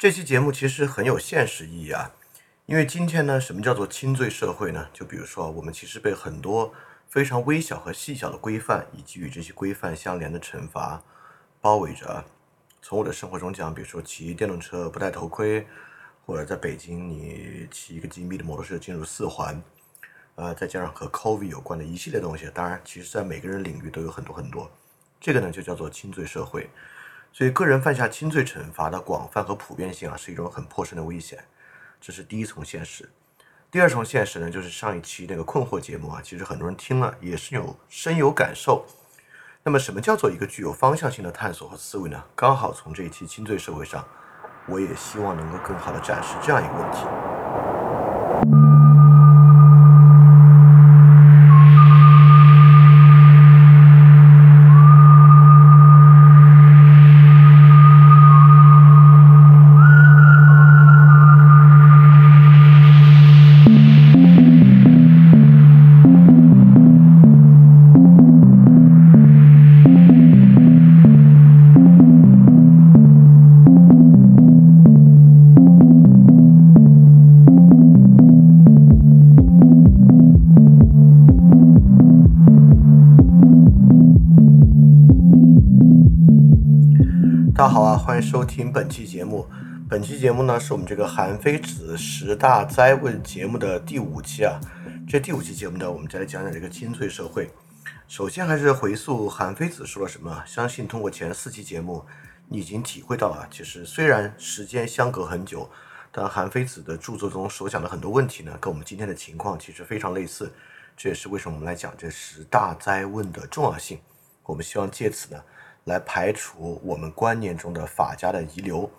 这期节目其实很有现实意义啊，因为今天呢，什么叫做轻罪社会呢？就比如说，我们其实被很多非常微小和细小的规范，以及与这些规范相连的惩罚包围着。从我的生活中讲，比如说骑电动车不戴头盔，或者在北京你骑一个金币的摩托车进入四环，呃，再加上和 COVID 有关的一系列东西。当然，其实在每个人领域都有很多很多。这个呢，就叫做轻罪社会。所以，个人犯下轻罪惩罚的广泛和普遍性啊，是一种很迫切的危险。这是第一重现实。第二重现实呢，就是上一期那个困惑节目啊，其实很多人听了也是有深有感受。那么，什么叫做一个具有方向性的探索和思维呢？刚好从这一期轻罪社会上，我也希望能够更好的展示这样一个问题。收听本期节目。本期节目呢，是我们这个韩非子十大灾问节目的第五期啊。这第五期节目呢，我们再来讲讲这个轻罪社会。首先还是回溯韩非子说了什么。相信通过前四期节目，你已经体会到啊，其实虽然时间相隔很久，但韩非子的著作中所讲的很多问题呢，跟我们今天的情况其实非常类似。这也是为什么我们来讲这十大灾问的重要性。我们希望借此呢。来排除我们观念中的法家的遗留。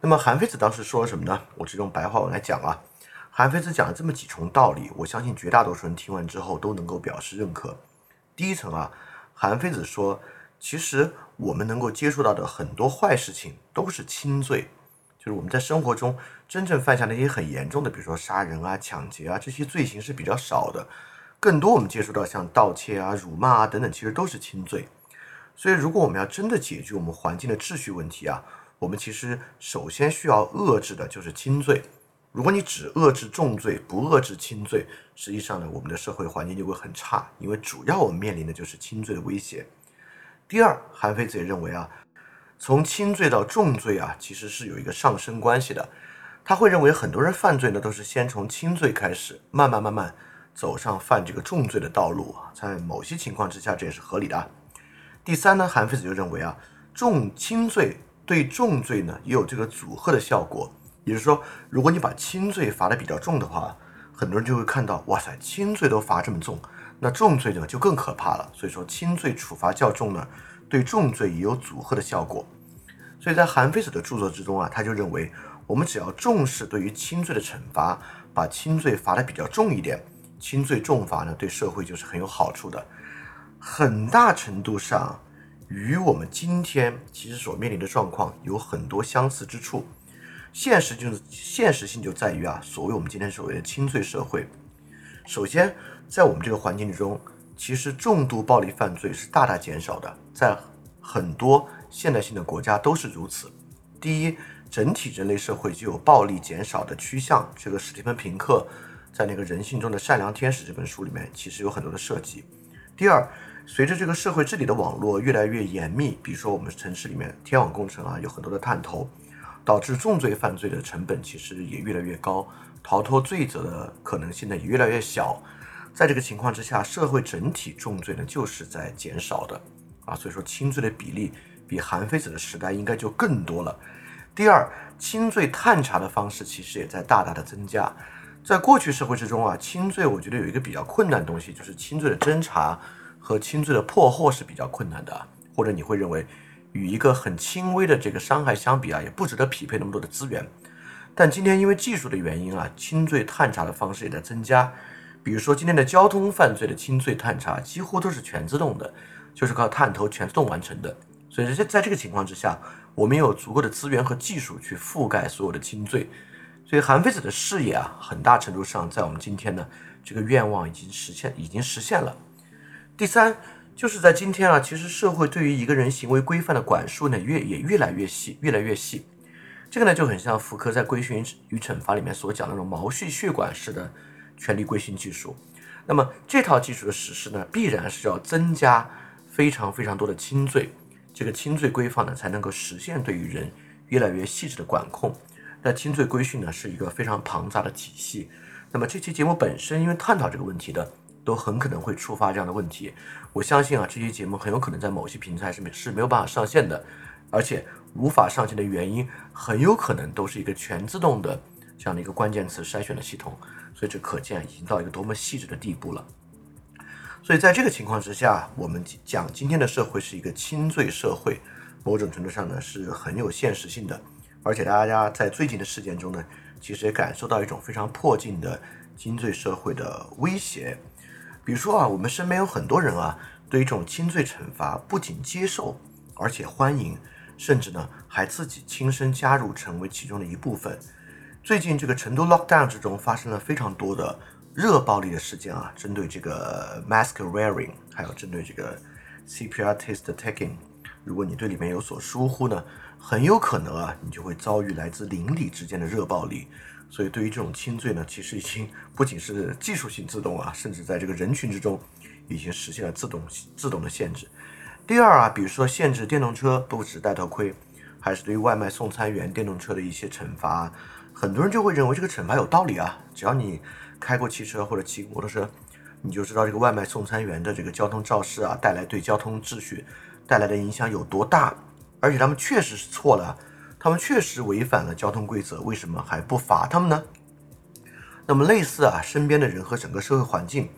那么韩非子当时说了什么呢？我只用白话文来讲啊。韩非子讲了这么几重道理，我相信绝大多数人听完之后都能够表示认可。第一层啊，韩非子说，其实我们能够接触到的很多坏事情都是轻罪，就是我们在生活中真正犯下那些很严重的，比如说杀人啊、抢劫啊这些罪行是比较少的。更多我们接触到像盗窃啊、辱骂啊等等，其实都是轻罪。所以，如果我们要真的解决我们环境的秩序问题啊，我们其实首先需要遏制的就是轻罪。如果你只遏制重罪，不遏制轻罪，实际上呢，我们的社会环境就会很差，因为主要我们面临的就是轻罪的威胁。第二，韩非子也认为啊，从轻罪到重罪啊，其实是有一个上升关系的。他会认为很多人犯罪呢，都是先从轻罪开始，慢慢慢慢走上犯这个重罪的道路啊。在某些情况之下，这也是合理的。第三呢，韩非子就认为啊，重轻罪对重罪呢也有这个阻吓的效果，也就是说，如果你把轻罪罚的比较重的话，很多人就会看到，哇塞，轻罪都罚这么重，那重罪呢就更可怕了。所以说，轻罪处罚较重呢，对重罪也有阻吓的效果。所以在韩非子的著作之中啊，他就认为，我们只要重视对于轻罪的惩罚，把轻罪罚的比较重一点，轻罪重罚呢，对社会就是很有好处的。很大程度上与我们今天其实所面临的状况有很多相似之处。现实就是现实性就在于啊，所谓我们今天所谓的轻罪社会，首先在我们这个环境之中，其实重度暴力犯罪是大大减少的，在很多现代性的国家都是如此。第一，整体人类社会就有暴力减少的趋向。这个史蒂芬平克在那个人性中的善良天使这本书里面其实有很多的设计。第二。随着这个社会治理的网络越来越严密，比如说我们城市里面天网工程啊，有很多的探头，导致重罪犯罪的成本其实也越来越高，逃脱罪责的可能性呢也越来越小。在这个情况之下，社会整体重罪呢就是在减少的啊，所以说轻罪的比例比韩非子的时代应该就更多了。第二，轻罪探查的方式其实也在大大的增加。在过去社会之中啊，轻罪我觉得有一个比较困难的东西，就是轻罪的侦查。和轻罪的破获是比较困难的，或者你会认为与一个很轻微的这个伤害相比啊，也不值得匹配那么多的资源。但今天因为技术的原因啊，轻罪探查的方式也在增加。比如说今天的交通犯罪的轻罪探查几乎都是全自动的，就是靠探头全自动完成的。所以在在这个情况之下，我们有足够的资源和技术去覆盖所有的轻罪。所以韩非子的视野啊，很大程度上在我们今天呢，这个愿望已经实现，已经实现了。第三，就是在今天啊，其实社会对于一个人行为规范的管束呢，越也越来越细，越来越细。这个呢就很像福柯在《规训与惩罚》里面所讲那种毛细血管式的权力规训技术。那么这套技术的实施呢，必然是要增加非常非常多的轻罪，这个轻罪规范呢才能够实现对于人越来越细致的管控。那轻罪规训呢是一个非常庞杂的体系。那么这期节目本身因为探讨这个问题的，都很可能会触发这样的问题。我相信啊，这期节目很有可能在某些平台是没是没有办法上线的，而且。无法上线的原因很有可能都是一个全自动的这样的一个关键词筛选的系统，所以这可见已经到一个多么细致的地步了。所以在这个情况之下，我们讲今天的社会是一个轻罪社会，某种程度上呢是很有现实性的，而且大家在最近的事件中呢，其实也感受到一种非常迫近的轻罪社会的威胁。比如说啊，我们身边有很多人啊，对于这种轻罪惩罚不仅接受，而且欢迎。甚至呢，还自己亲身加入，成为其中的一部分。最近这个成都 lockdown 之中发生了非常多的热暴力的事件啊，针对这个 mask wearing，还有针对这个 CPR test taking。如果你对里面有所疏忽呢，很有可能啊，你就会遭遇来自邻里之间的热暴力。所以对于这种轻罪呢，其实已经不仅是技术性自动啊，甚至在这个人群之中已经实现了自动自动的限制。第二啊，比如说限制电动车不止戴头盔，还是对于外卖送餐员电动车的一些惩罚，很多人就会认为这个惩罚有道理啊。只要你开过汽车或者骑摩托车，你就知道这个外卖送餐员的这个交通肇事啊，带来对交通秩序带来的影响有多大。而且他们确实是错了，他们确实违反了交通规则，为什么还不罚他们呢？那么类似啊，身边的人和整个社会环境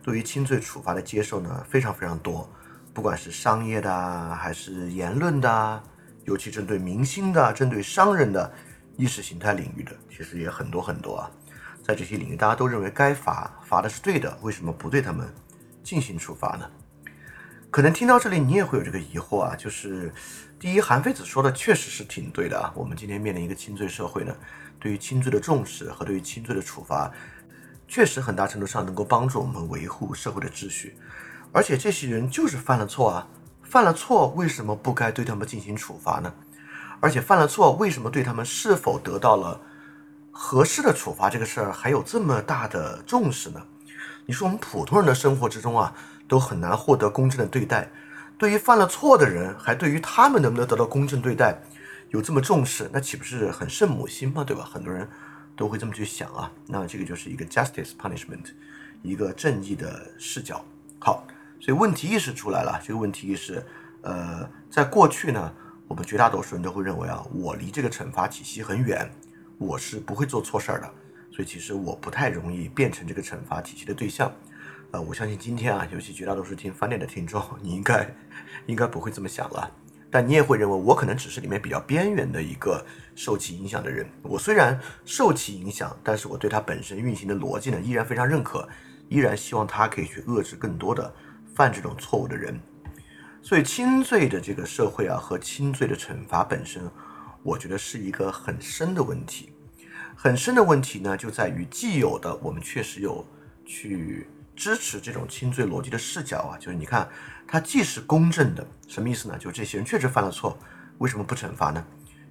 对于轻罪处罚的接受呢，非常非常多。不管是商业的啊还是言论的啊，尤其针对明星的、针对商人的意识形态领域的，其实也很多很多啊。在这些领域，大家都认为该罚，罚的是对的，为什么不对他们进行处罚呢？可能听到这里，你也会有这个疑惑啊。就是第一，韩非子说的确实是挺对的啊。我们今天面临一个轻罪社会呢，对于轻罪的重视和对于轻罪的处罚，确实很大程度上能够帮助我们维护社会的秩序。而且这些人就是犯了错啊，犯了错为什么不该对他们进行处罚呢？而且犯了错为什么对他们是否得到了合适的处罚这个事儿还有这么大的重视呢？你说我们普通人的生活之中啊，都很难获得公正的对待，对于犯了错的人，还对于他们能不能得到公正对待有这么重视，那岂不是很圣母心吗？对吧？很多人都会这么去想啊。那这个就是一个 justice punishment，一个正义的视角。好。所以问题意识出来了，这个问题意识，呃，在过去呢，我们绝大多数人都会认为啊，我离这个惩罚体系很远，我是不会做错事儿的，所以其实我不太容易变成这个惩罚体系的对象。呃，我相信今天啊，尤其绝大多数听翻脸的听众，你应该应该不会这么想了，但你也会认为我可能只是里面比较边缘的一个受其影响的人。我虽然受其影响，但是我对它本身运行的逻辑呢，依然非常认可，依然希望它可以去遏制更多的。犯这种错误的人，所以轻罪的这个社会啊，和轻罪的惩罚本身，我觉得是一个很深的问题。很深的问题呢，就在于既有的我们确实有去支持这种轻罪逻辑的视角啊，就是你看它既是公正的，什么意思呢？就是这些人确实犯了错，为什么不惩罚呢？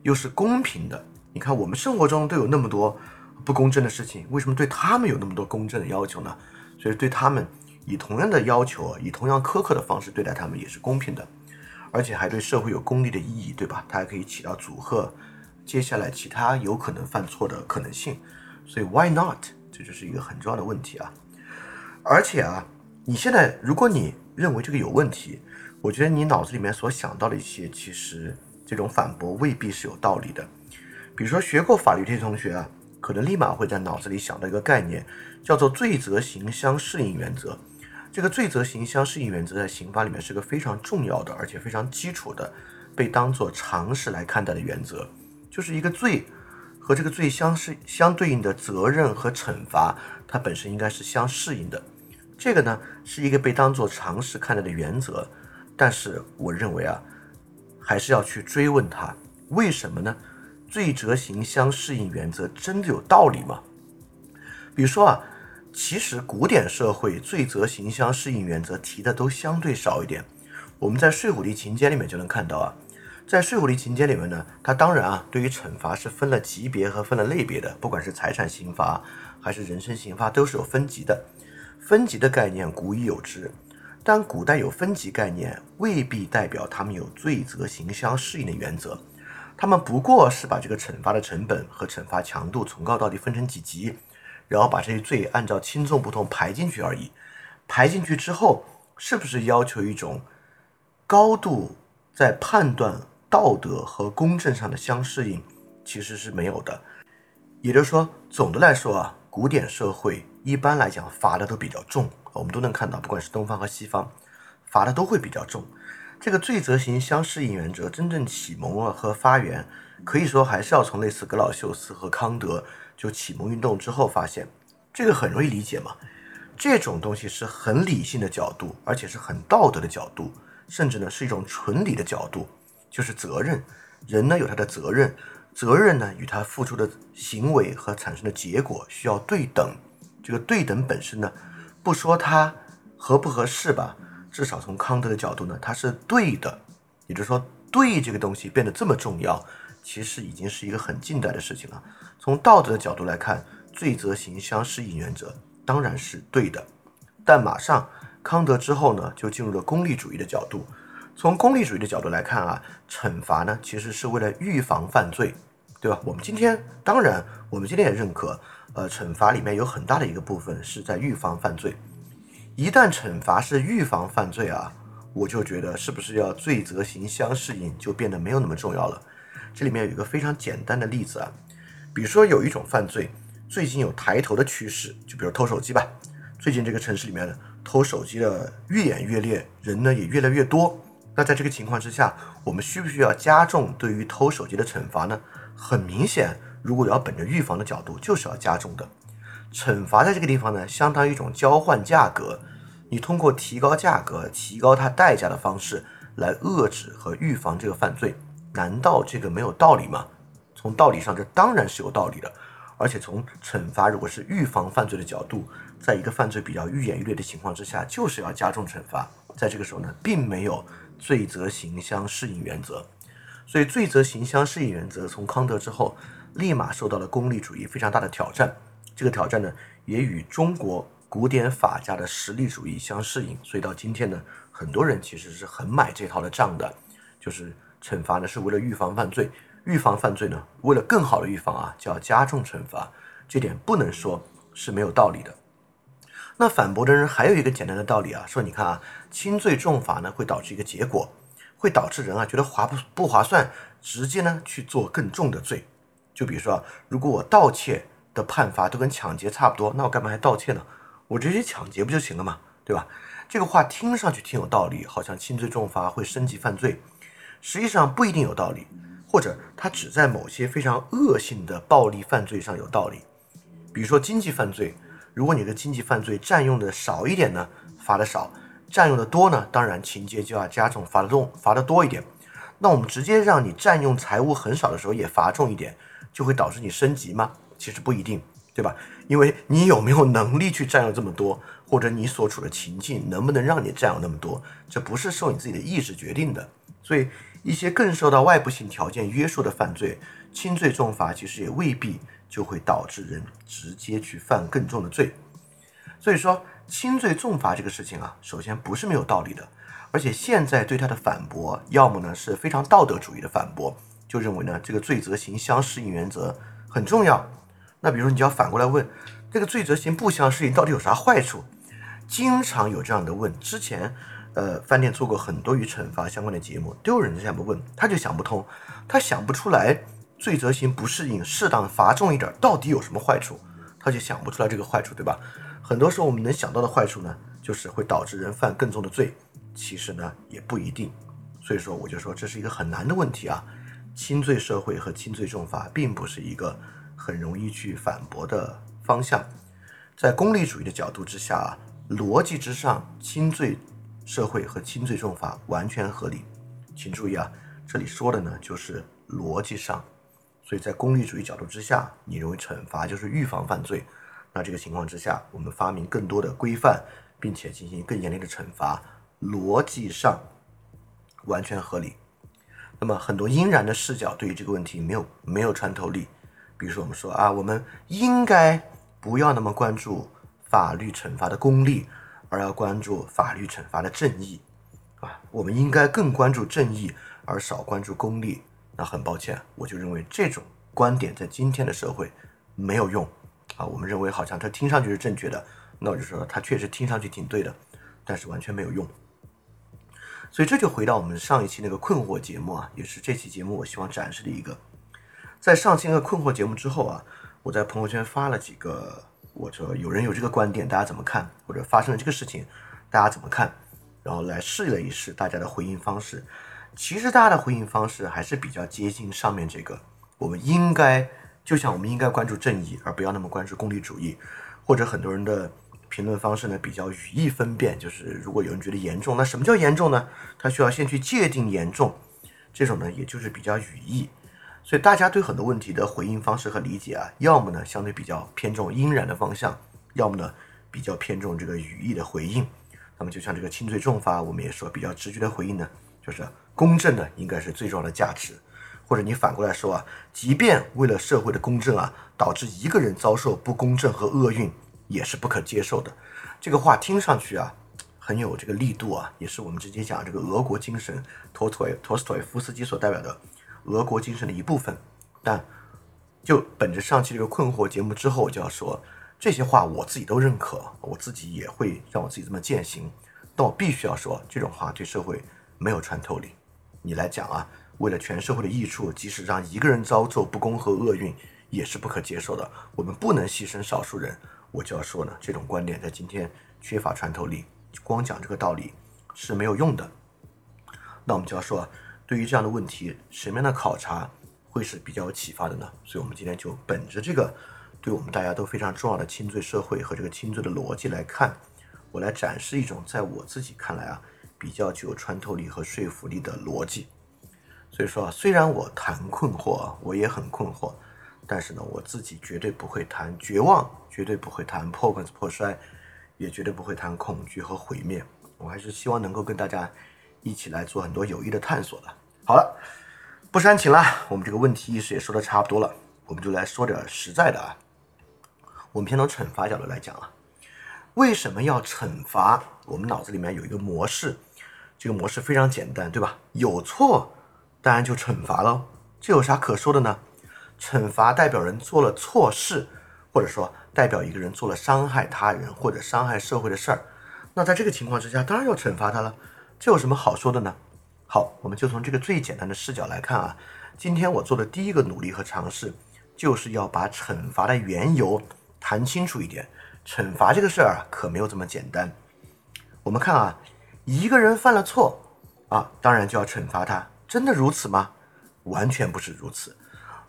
又是公平的，你看我们生活中都有那么多不公正的事情，为什么对他们有那么多公正的要求呢？所以对他们。以同样的要求，以同样苛刻的方式对待他们也是公平的，而且还对社会有公利的意义，对吧？它还可以起到阻吓接下来其他有可能犯错的可能性。所以 why not？这就是一个很重要的问题啊！而且啊，你现在如果你认为这个有问题，我觉得你脑子里面所想到的一些，其实这种反驳未必是有道理的。比如说学过法律这些同学啊，可能立马会在脑子里想到一个概念，叫做罪责刑相适应原则。这个罪责刑相适应原则在刑法里面是个非常重要的，而且非常基础的，被当做常识来看待的原则，就是一个罪和这个罪相是相对应的责任和惩罚，它本身应该是相适应的。这个呢是一个被当做常识看待的原则，但是我认为啊，还是要去追问它为什么呢？罪责刑相适应原则真的有道理吗？比如说啊。其实古典社会罪责刑相适应原则提的都相对少一点。我们在《睡虎地秦简》里面就能看到啊，在税务离情节里面呢，它当然啊，对于惩罚是分了级别和分了类别的，不管是财产刑罚还是人身刑罚，都是有分级的。分级的概念古已有之，但古代有分级概念，未必代表他们有罪责刑相适应的原则。他们不过是把这个惩罚的成本和惩罚强度从高到低分成几级，然后把这些罪按照轻重不同排进去而已。排进去之后，是不是要求一种高度在判断？道德和公正上的相适应其实是没有的，也就是说，总的来说啊，古典社会一般来讲罚的都比较重，我们都能看到，不管是东方和西方，罚的都会比较重。这个罪责刑相适应原则真正启蒙了和发源，可以说还是要从类似格老修斯和康德就启蒙运动之后发现，这个很容易理解嘛，这种东西是很理性的角度，而且是很道德的角度，甚至呢是一种纯理的角度。就是责任，人呢有他的责任，责任呢与他付出的行为和产生的结果需要对等。这个对等本身呢，不说它合不合适吧，至少从康德的角度呢，它是对的。也就是说，对这个东西变得这么重要，其实已经是一个很近代的事情了。从道德的角度来看，罪责刑相适应原则当然是对的，但马上康德之后呢，就进入了功利主义的角度。从功利主义的角度来看啊，惩罚呢其实是为了预防犯罪，对吧？我们今天当然，我们今天也认可，呃，惩罚里面有很大的一个部分是在预防犯罪。一旦惩罚是预防犯罪啊，我就觉得是不是要罪责刑相适应就变得没有那么重要了。这里面有一个非常简单的例子啊，比如说有一种犯罪最近有抬头的趋势，就比如偷手机吧。最近这个城市里面，偷手机的越演越烈，人呢也越来越多。那在这个情况之下，我们需不需要加重对于偷手机的惩罚呢？很明显，如果要本着预防的角度，就是要加重的。惩罚在这个地方呢，相当于一种交换价格，你通过提高价格、提高它代价的方式来遏制和预防这个犯罪。难道这个没有道理吗？从道理上，这当然是有道理的。而且从惩罚如果是预防犯罪的角度，在一个犯罪比较愈演愈烈的情况之下，就是要加重惩罚。在这个时候呢，并没有。罪责刑相适应原则，所以罪责刑相适应原则从康德之后，立马受到了功利主义非常大的挑战。这个挑战呢，也与中国古典法家的实力主义相适应。所以到今天呢，很多人其实是很买这套的账的，就是惩罚呢是为了预防犯罪，预防犯罪呢，为了更好的预防啊，就要加重惩罚。这点不能说是没有道理的。那反驳的人还有一个简单的道理啊，说你看啊，轻罪重罚呢会导致一个结果，会导致人啊觉得划不不划算，直接呢去做更重的罪。就比如说，如果我盗窃的判罚都跟抢劫差不多，那我干嘛还盗窃呢？我直接抢劫不就行了嘛，对吧？这个话听上去挺有道理，好像轻罪重罚会升级犯罪，实际上不一定有道理，或者它只在某些非常恶性的暴力犯罪上有道理，比如说经济犯罪。如果你的经济犯罪占用的少一点呢，罚的少；占用的多呢，当然情节就要加重，罚的重，罚的多一点。那我们直接让你占用财物很少的时候也罚重一点，就会导致你升级吗？其实不一定，对吧？因为你有没有能力去占有这么多，或者你所处的情境能不能让你占有那么多，这不是受你自己的意志决定的。所以一些更受到外部性条件约束的犯罪，轻罪重罚其实也未必。就会导致人直接去犯更重的罪，所以说轻罪重罚这个事情啊，首先不是没有道理的，而且现在对他的反驳，要么呢是非常道德主义的反驳，就认为呢这个罪责刑相适应原则很重要。那比如说你就要反过来问，这个罪责刑不相适应到底有啥坏处？经常有这样的问。之前呃饭店做过很多与惩罚相关的节目，都有人这样问，他就想不通，他想不出来。罪责刑不适应，适当罚重一点，到底有什么坏处？他就想不出来这个坏处，对吧？很多时候我们能想到的坏处呢，就是会导致人犯更重的罪。其实呢，也不一定。所以说，我就说这是一个很难的问题啊。轻罪社会和轻罪重罚并不是一个很容易去反驳的方向。在功利主义的角度之下，逻辑之上，轻罪社会和轻罪重罚完全合理。请注意啊，这里说的呢，就是逻辑上。所以在功利主义角度之下，你认为惩罚就是预防犯罪，那这个情况之下，我们发明更多的规范，并且进行更严厉的惩罚，逻辑上完全合理。那么很多阴然的视角对于这个问题没有没有穿透力。比如说我们说啊，我们应该不要那么关注法律惩罚的功利，而要关注法律惩罚的正义啊。我们应该更关注正义，而少关注功利。那很抱歉，我就认为这种观点在今天的社会没有用啊。我们认为好像它听上去是正确的，那我就说它确实听上去挺对的，但是完全没有用。所以这就回到我们上一期那个困惑节目啊，也是这期节目我希望展示的一个。在上期那个困惑节目之后啊，我在朋友圈发了几个，我说有人有这个观点，大家怎么看？或者发生了这个事情，大家怎么看？然后来试了一试大家的回应方式。其实大家的回应方式还是比较接近上面这个，我们应该就像我们应该关注正义，而不要那么关注功利主义，或者很多人的。评论方式呢比较语义分辨，就是如果有人觉得严重，那什么叫严重呢？他需要先去界定严重，这种呢也就是比较语义。所以大家对很多问题的回应方式和理解啊，要么呢相对比较偏重应然的方向，要么呢比较偏重这个语义的回应。那么就像这个轻罪重罚，我们也说比较直觉的回应呢，就是公正呢应该是最重要的价值。或者你反过来说啊，即便为了社会的公正啊，导致一个人遭受不公正和厄运。也是不可接受的，这个话听上去啊，很有这个力度啊，也是我们直接讲这个俄国精神，托托托斯托耶夫斯基所代表的俄国精神的一部分。但就本着上期这个困惑节目之后，我就要说这些话，我自己都认可，我自己也会让我自己这么践行。但我必须要说，这种话对社会没有穿透力。你来讲啊，为了全社会的益处，即使让一个人遭受不公和厄运，也是不可接受的。我们不能牺牲少数人。我就要说呢，这种观点在今天缺乏穿透力，光讲这个道理是没有用的。那我们就要说，对于这样的问题，什么样的考察会是比较有启发的呢？所以，我们今天就本着这个对我们大家都非常重要的轻罪社会和这个轻罪的逻辑来看，我来展示一种在我自己看来啊比较具有穿透力和说服力的逻辑。所以说啊，虽然我谈困惑，我也很困惑。但是呢，我自己绝对不会谈绝望，绝对不会谈破罐子破摔，也绝对不会谈恐惧和毁灭。我还是希望能够跟大家一起来做很多有益的探索的。好了，不煽情了，我们这个问题意识也说的差不多了，我们就来说点实在的啊。我们先从惩罚角度来讲啊，为什么要惩罚？我们脑子里面有一个模式，这个模式非常简单，对吧？有错，当然就惩罚了，这有啥可说的呢？惩罚代表人做了错事，或者说代表一个人做了伤害他人或者伤害社会的事儿，那在这个情况之下，当然要惩罚他了。这有什么好说的呢？好，我们就从这个最简单的视角来看啊。今天我做的第一个努力和尝试，就是要把惩罚的缘由谈清楚一点。惩罚这个事儿啊，可没有这么简单。我们看啊，一个人犯了错啊，当然就要惩罚他，真的如此吗？完全不是如此。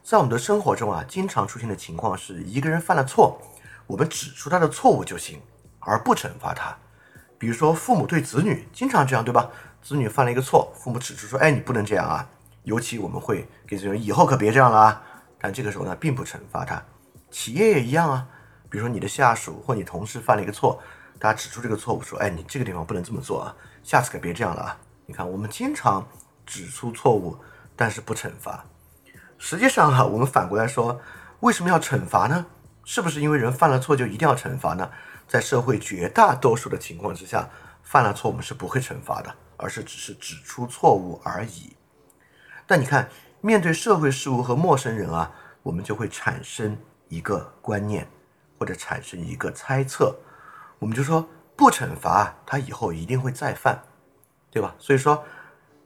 在我们的生活中啊，经常出现的情况是一个人犯了错，我们指出他的错误就行，而不惩罚他。比如说父母对子女经常这样，对吧？子女犯了一个错，父母指出说：“哎，你不能这样啊。”尤其我们会给子女以后可别这样了啊。但这个时候呢，并不惩罚他。企业也一样啊。比如说你的下属或你同事犯了一个错，大家指出这个错误，说：“哎，你这个地方不能这么做啊，下次可别这样了啊。”你看，我们经常指出错误，但是不惩罚。实际上哈，我们反过来说，为什么要惩罚呢？是不是因为人犯了错就一定要惩罚呢？在社会绝大多数的情况之下，犯了错我们是不会惩罚的，而是只是指出错误而已。但你看，面对社会事物和陌生人啊，我们就会产生一个观念，或者产生一个猜测，我们就说不惩罚他以后一定会再犯，对吧？所以说，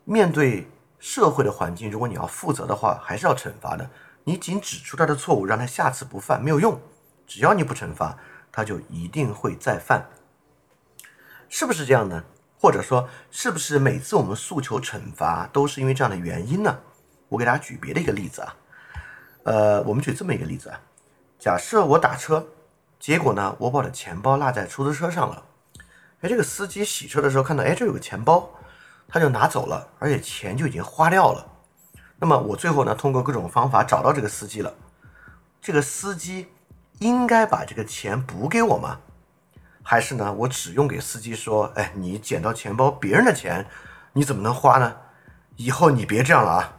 面对。社会的环境，如果你要负责的话，还是要惩罚的。你仅指出他的错误，让他下次不犯没有用。只要你不惩罚，他就一定会再犯，是不是这样呢？或者说，是不是每次我们诉求惩罚都是因为这样的原因呢？我给大家举别的一个例子啊，呃，我们举这么一个例子啊，假设我打车，结果呢，我把我的钱包落在出租车上了。哎，这个司机洗车的时候看到，哎，这有个钱包。他就拿走了，而且钱就已经花掉了。那么我最后呢，通过各种方法找到这个司机了。这个司机应该把这个钱补给我吗？还是呢，我只用给司机说：“哎，你捡到钱包别人的钱，你怎么能花呢？以后你别这样了啊！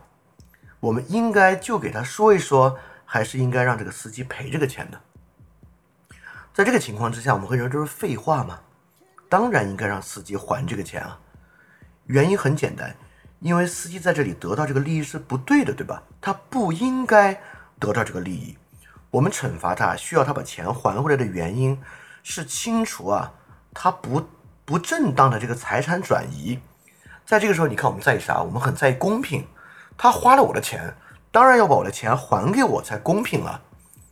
我们应该就给他说一说，还是应该让这个司机赔这个钱呢？在这个情况之下，我们会认为这是废话吗？当然应该让司机还这个钱啊！原因很简单，因为司机在这里得到这个利益是不对的，对吧？他不应该得到这个利益。我们惩罚他，需要他把钱还回来的原因是清除啊，他不不正当的这个财产转移。在这个时候，你看我们在意啥？我们很在意公平。他花了我的钱，当然要把我的钱还给我才公平了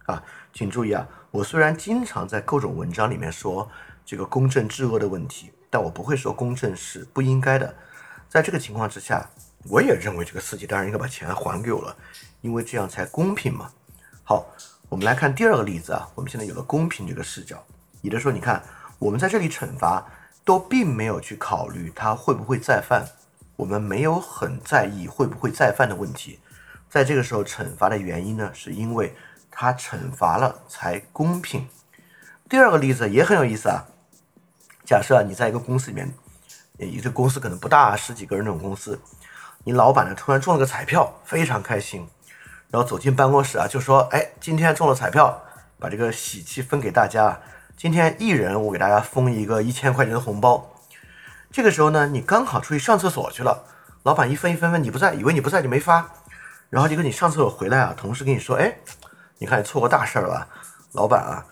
啊！请注意啊，我虽然经常在各种文章里面说这个公正治恶的问题，但我不会说公正是不应该的。在这个情况之下，我也认为这个司机当然应该把钱还给我了，因为这样才公平嘛。好，我们来看第二个例子啊，我们现在有了公平这个视角，也就是说，你看我们在这里惩罚都并没有去考虑他会不会再犯。我们没有很在意会不会再犯的问题，在这个时候惩罚的原因呢，是因为他惩罚了才公平。第二个例子也很有意思啊，假设你在一个公司里面，一个公司可能不大，十几个人那种公司，你老板呢突然中了个彩票，非常开心，然后走进办公室啊，就说：“哎，今天中了彩票，把这个喜气分给大家，今天一人我给大家封一个一千块钱的红包。”这个时候呢，你刚好出去上厕所去了，老板一分一分问你不在，以为你不在就没发，然后结果你上厕所回来啊，同事跟你说，哎，你看你错过大事了？老板啊，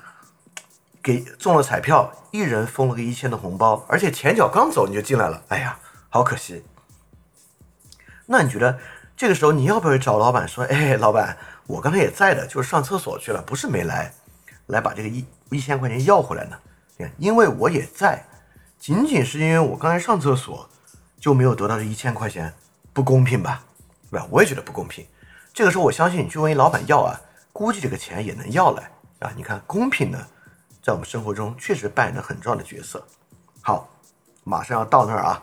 给中了彩票，一人封了个一千的红包，而且前脚刚走你就进来了，哎呀，好可惜。那你觉得这个时候你要不要找老板说，哎，老板，我刚才也在的，就是上厕所去了，不是没来，来把这个一一千块钱要回来呢？因为我也在。仅仅是因为我刚才上厕所就没有得到这一千块钱，不公平吧？对吧？我也觉得不公平。这个时候，我相信你去问一老板要啊，估计这个钱也能要来啊。你看，公平呢，在我们生活中确实扮演了很重要的角色。好，马上要到那儿啊，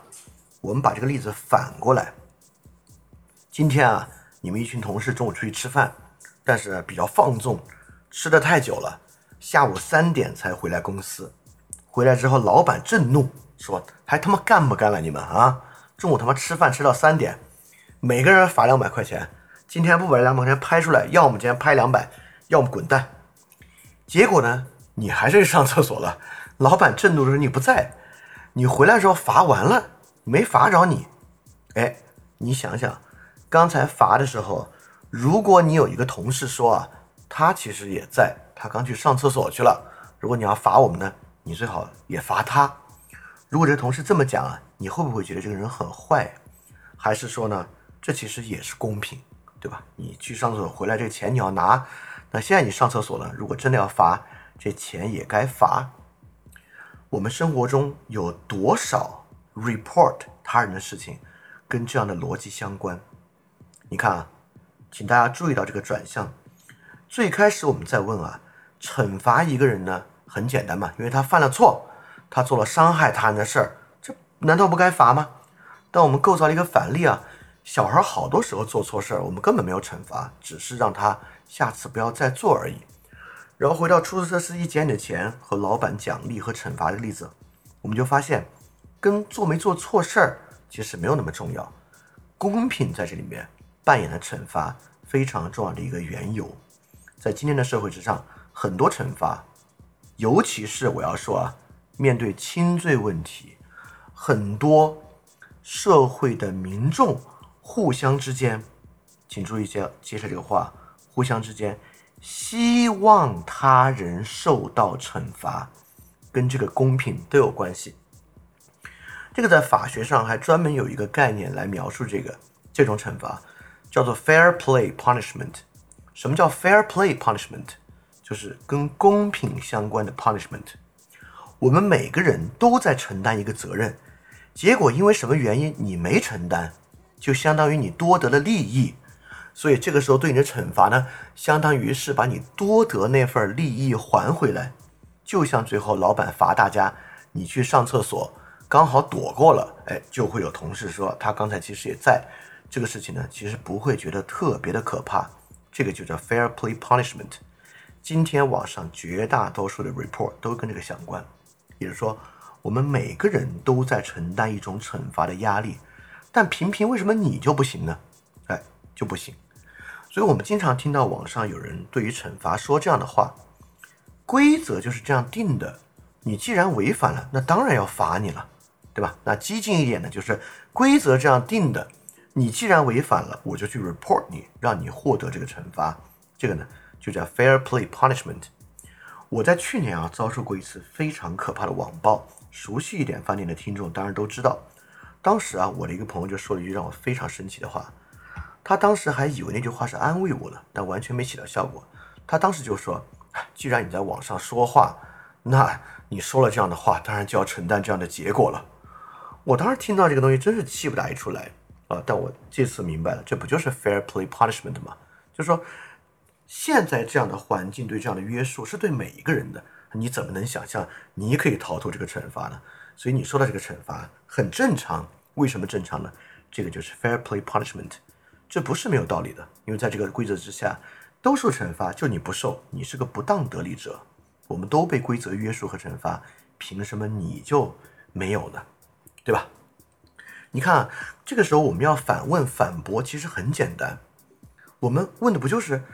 我们把这个例子反过来。今天啊，你们一群同事中午出去吃饭，但是比较放纵，吃的太久了，下午三点才回来公司。回来之后，老板震怒，说：“还他妈干不干了？你们啊，中午他妈吃饭吃到三点，每个人罚两百块钱。今天不把这两百块钱拍出来，要么今天拍两百，要么滚蛋。”结果呢，你还是上厕所了。老板震怒的时候你不在，你回来的时候罚完了，没罚着你。哎，你想想，刚才罚的时候，如果你有一个同事说啊，他其实也在，他刚去上厕所去了。如果你要罚我们呢？你最好也罚他。如果这个同事这么讲啊，你会不会觉得这个人很坏？还是说呢，这其实也是公平，对吧？你去上厕所回来，这个钱你要拿。那现在你上厕所了，如果真的要罚，这钱也该罚。我们生活中有多少 report 他人的事情跟这样的逻辑相关？你看啊，请大家注意到这个转向。最开始我们在问啊，惩罚一个人呢？很简单嘛，因为他犯了错，他做了伤害他人的事儿，这难道不该罚吗？但我们构造了一个反例啊，小孩好多时候做错事儿，我们根本没有惩罚，只是让他下次不要再做而已。然后回到出租车司机捡你的钱和老板奖励和惩罚的例子，我们就发现，跟做没做错事儿其实没有那么重要，公平在这里面扮演了惩罚非常重要的一个缘由。在今天的社会之上，很多惩罚。尤其是我要说啊，面对轻罪问题，很多社会的民众互相之间，请注意接接着这个话，互相之间希望他人受到惩罚，跟这个公平都有关系。这个在法学上还专门有一个概念来描述这个这种惩罚，叫做 fair play punishment。什么叫 fair play punishment？就是跟公平相关的 punishment，我们每个人都在承担一个责任，结果因为什么原因你没承担，就相当于你多得了利益，所以这个时候对你的惩罚呢，相当于是把你多得那份利益还回来，就像最后老板罚大家，你去上厕所刚好躲过了，哎，就会有同事说他刚才其实也在，这个事情呢，其实不会觉得特别的可怕，这个就叫 fair play punishment。今天网上绝大多数的 report 都跟这个相关，也就是说，我们每个人都在承担一种惩罚的压力，但平平为什么你就不行呢？哎，就不行。所以我们经常听到网上有人对于惩罚说这样的话：规则就是这样定的，你既然违反了，那当然要罚你了，对吧？那激进一点呢，就是规则这样定的，你既然违反了，我就去 report 你，让你获得这个惩罚。这个呢，就叫 fair play punishment。我在去年啊遭受过一次非常可怕的网暴，熟悉一点饭店的听众当然都知道。当时啊，我的一个朋友就说了一句让我非常生气的话。他当时还以为那句话是安慰我了，但完全没起到效果。他当时就说：“既然你在网上说话，那你说了这样的话，当然就要承担这样的结果了。”我当时听到这个东西，真是气不打一处来啊！但我这次明白了，这不就是 fair play punishment 吗？就是说，现在这样的环境对这样的约束是对每一个人的，你怎么能想象你可以逃脱这个惩罚呢？所以你说的这个惩罚很正常，为什么正常呢？这个就是 fair play punishment。这不是没有道理的，因为在这个规则之下，都受惩罚，就你不受，你是个不当得利者。我们都被规则约束和惩罚，凭什么你就没有呢？对吧？你看，这个时候我们要反问反驳，其实很简单。我们问的不就是，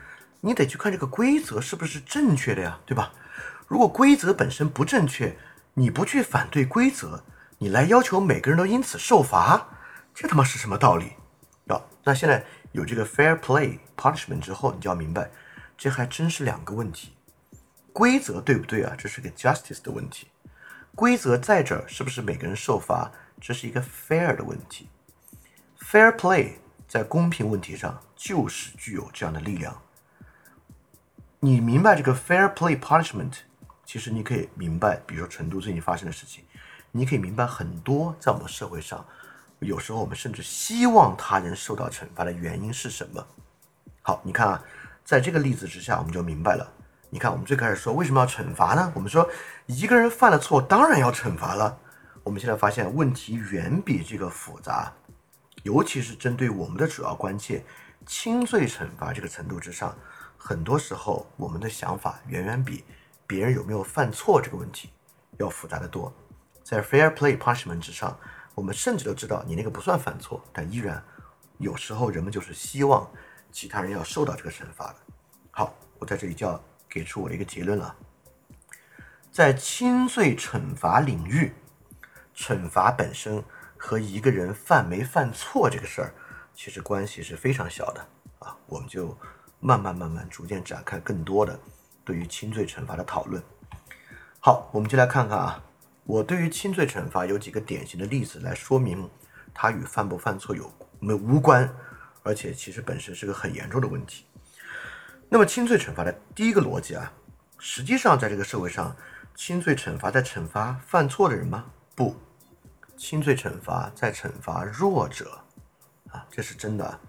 你得去看这个规则是不是正确的呀，对吧？如果规则本身不正确，你不去反对规则，你来要求每个人都因此受罚，这他妈是什么道理？那现在有这个 fair play punishment 之后，你就要明白，这还真是两个问题。规则对不对啊？这是个 justice 的问题。规则在这儿，是不是每个人受罚？这是一个 fair 的问题。fair play 在公平问题上就是具有这样的力量。你明白这个 fair play punishment，其实你可以明白，比如说成都最近发生的事情，你可以明白很多在我们社会上。有时候我们甚至希望他人受到惩罚的原因是什么？好，你看啊，在这个例子之下，我们就明白了。你看，我们最开始说为什么要惩罚呢？我们说一个人犯了错，当然要惩罚了。我们现在发现问题远比这个复杂，尤其是针对我们的主要关切轻罪惩罚这个程度之上，很多时候我们的想法远远比别人有没有犯错这个问题要复杂的多。在 fair play punishment 之上。我们甚至都知道你那个不算犯错，但依然有时候人们就是希望其他人要受到这个惩罚的。好，我在这里就要给出我的一个结论了，在轻罪惩罚领域，惩罚本身和一个人犯没犯错这个事儿其实关系是非常小的啊。我们就慢慢慢慢逐渐展开更多的对于轻罪惩罚的讨论。好，我们就来看看啊。我对于轻罪惩罚有几个典型的例子来说明，它与犯不犯错有没无关，而且其实本身是个很严重的问题。那么轻罪惩罚的第一个逻辑啊，实际上在这个社会上，轻罪惩罚在惩罚犯错的人吗？不，轻罪惩罚在惩罚弱者啊，这是真的。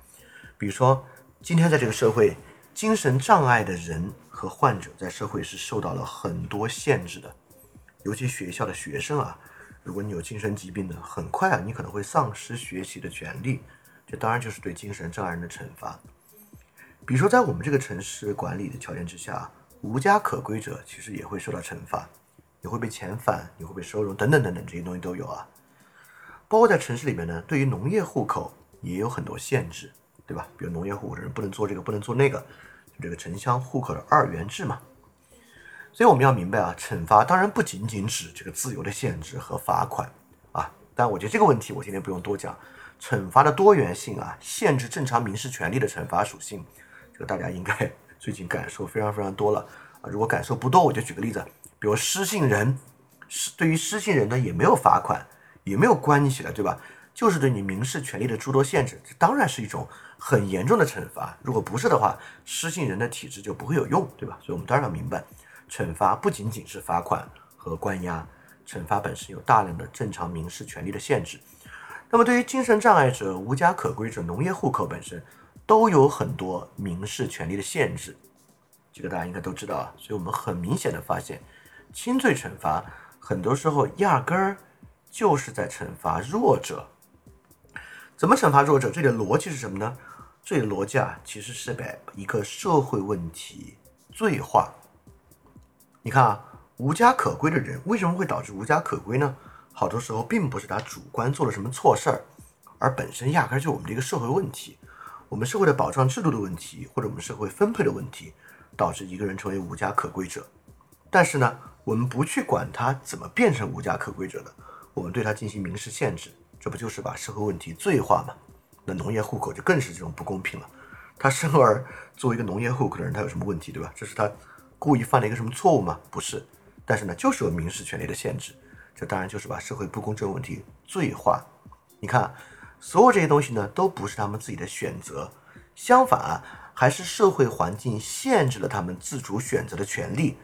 比如说，今天在这个社会，精神障碍的人和患者在社会是受到了很多限制的。尤其学校的学生啊，如果你有精神疾病的，很快啊，你可能会丧失学习的权利。这当然就是对精神障碍人的惩罚。比如说，在我们这个城市管理的条件之下，无家可归者其实也会受到惩罚，你会被遣返，你会被收容，等等等等，这些东西都有啊。包括在城市里面呢，对于农业户口也有很多限制，对吧？比如农业户口的人不能做这个，不能做那个，就这个城乡户口的二元制嘛。所以我们要明白啊，惩罚当然不仅仅指这个自由的限制和罚款啊，但我觉得这个问题我今天不用多讲。惩罚的多元性啊，限制正常民事权利的惩罚属性，这个大家应该 最近感受非常非常多了啊。如果感受不多，我就举个例子，比如失信人，失对于失信人呢也没有罚款，也没有关系的，对吧？就是对你民事权利的诸多限制，这当然是一种很严重的惩罚。如果不是的话，失信人的体质就不会有用，对吧？所以我们当然要明白。惩罚不仅仅是罚款和关押，惩罚本身有大量的正常民事权利的限制。那么，对于精神障碍者、无家可归者、农业户口本身，都有很多民事权利的限制。这个大家应该都知道啊。所以我们很明显的发现，轻罪惩罚很多时候压根儿就是在惩罚弱者。怎么惩罚弱者？这里的逻辑是什么呢？这里的逻辑啊，其实是把一个社会问题罪化。你看啊，无家可归的人为什么会导致无家可归呢？好多时候并不是他主观做了什么错事儿，而本身压根儿就我们的一个社会问题。我们社会的保障制度的问题，或者我们社会分配的问题，导致一个人成为无家可归者。但是呢，我们不去管他怎么变成无家可归者的，我们对他进行民事限制，这不就是把社会问题罪化吗？那农业户口就更是这种不公平了。他生而作为一个农业户口的人，他有什么问题，对吧？这是他故意犯了一个什么错误吗？不是。但是呢，就是有民事权利的限制，这当然就是把社会不公正问题罪化。你看，所有这些东西呢，都不是他们自己的选择，相反啊，还是社会环境限制了他们自主选择的权利，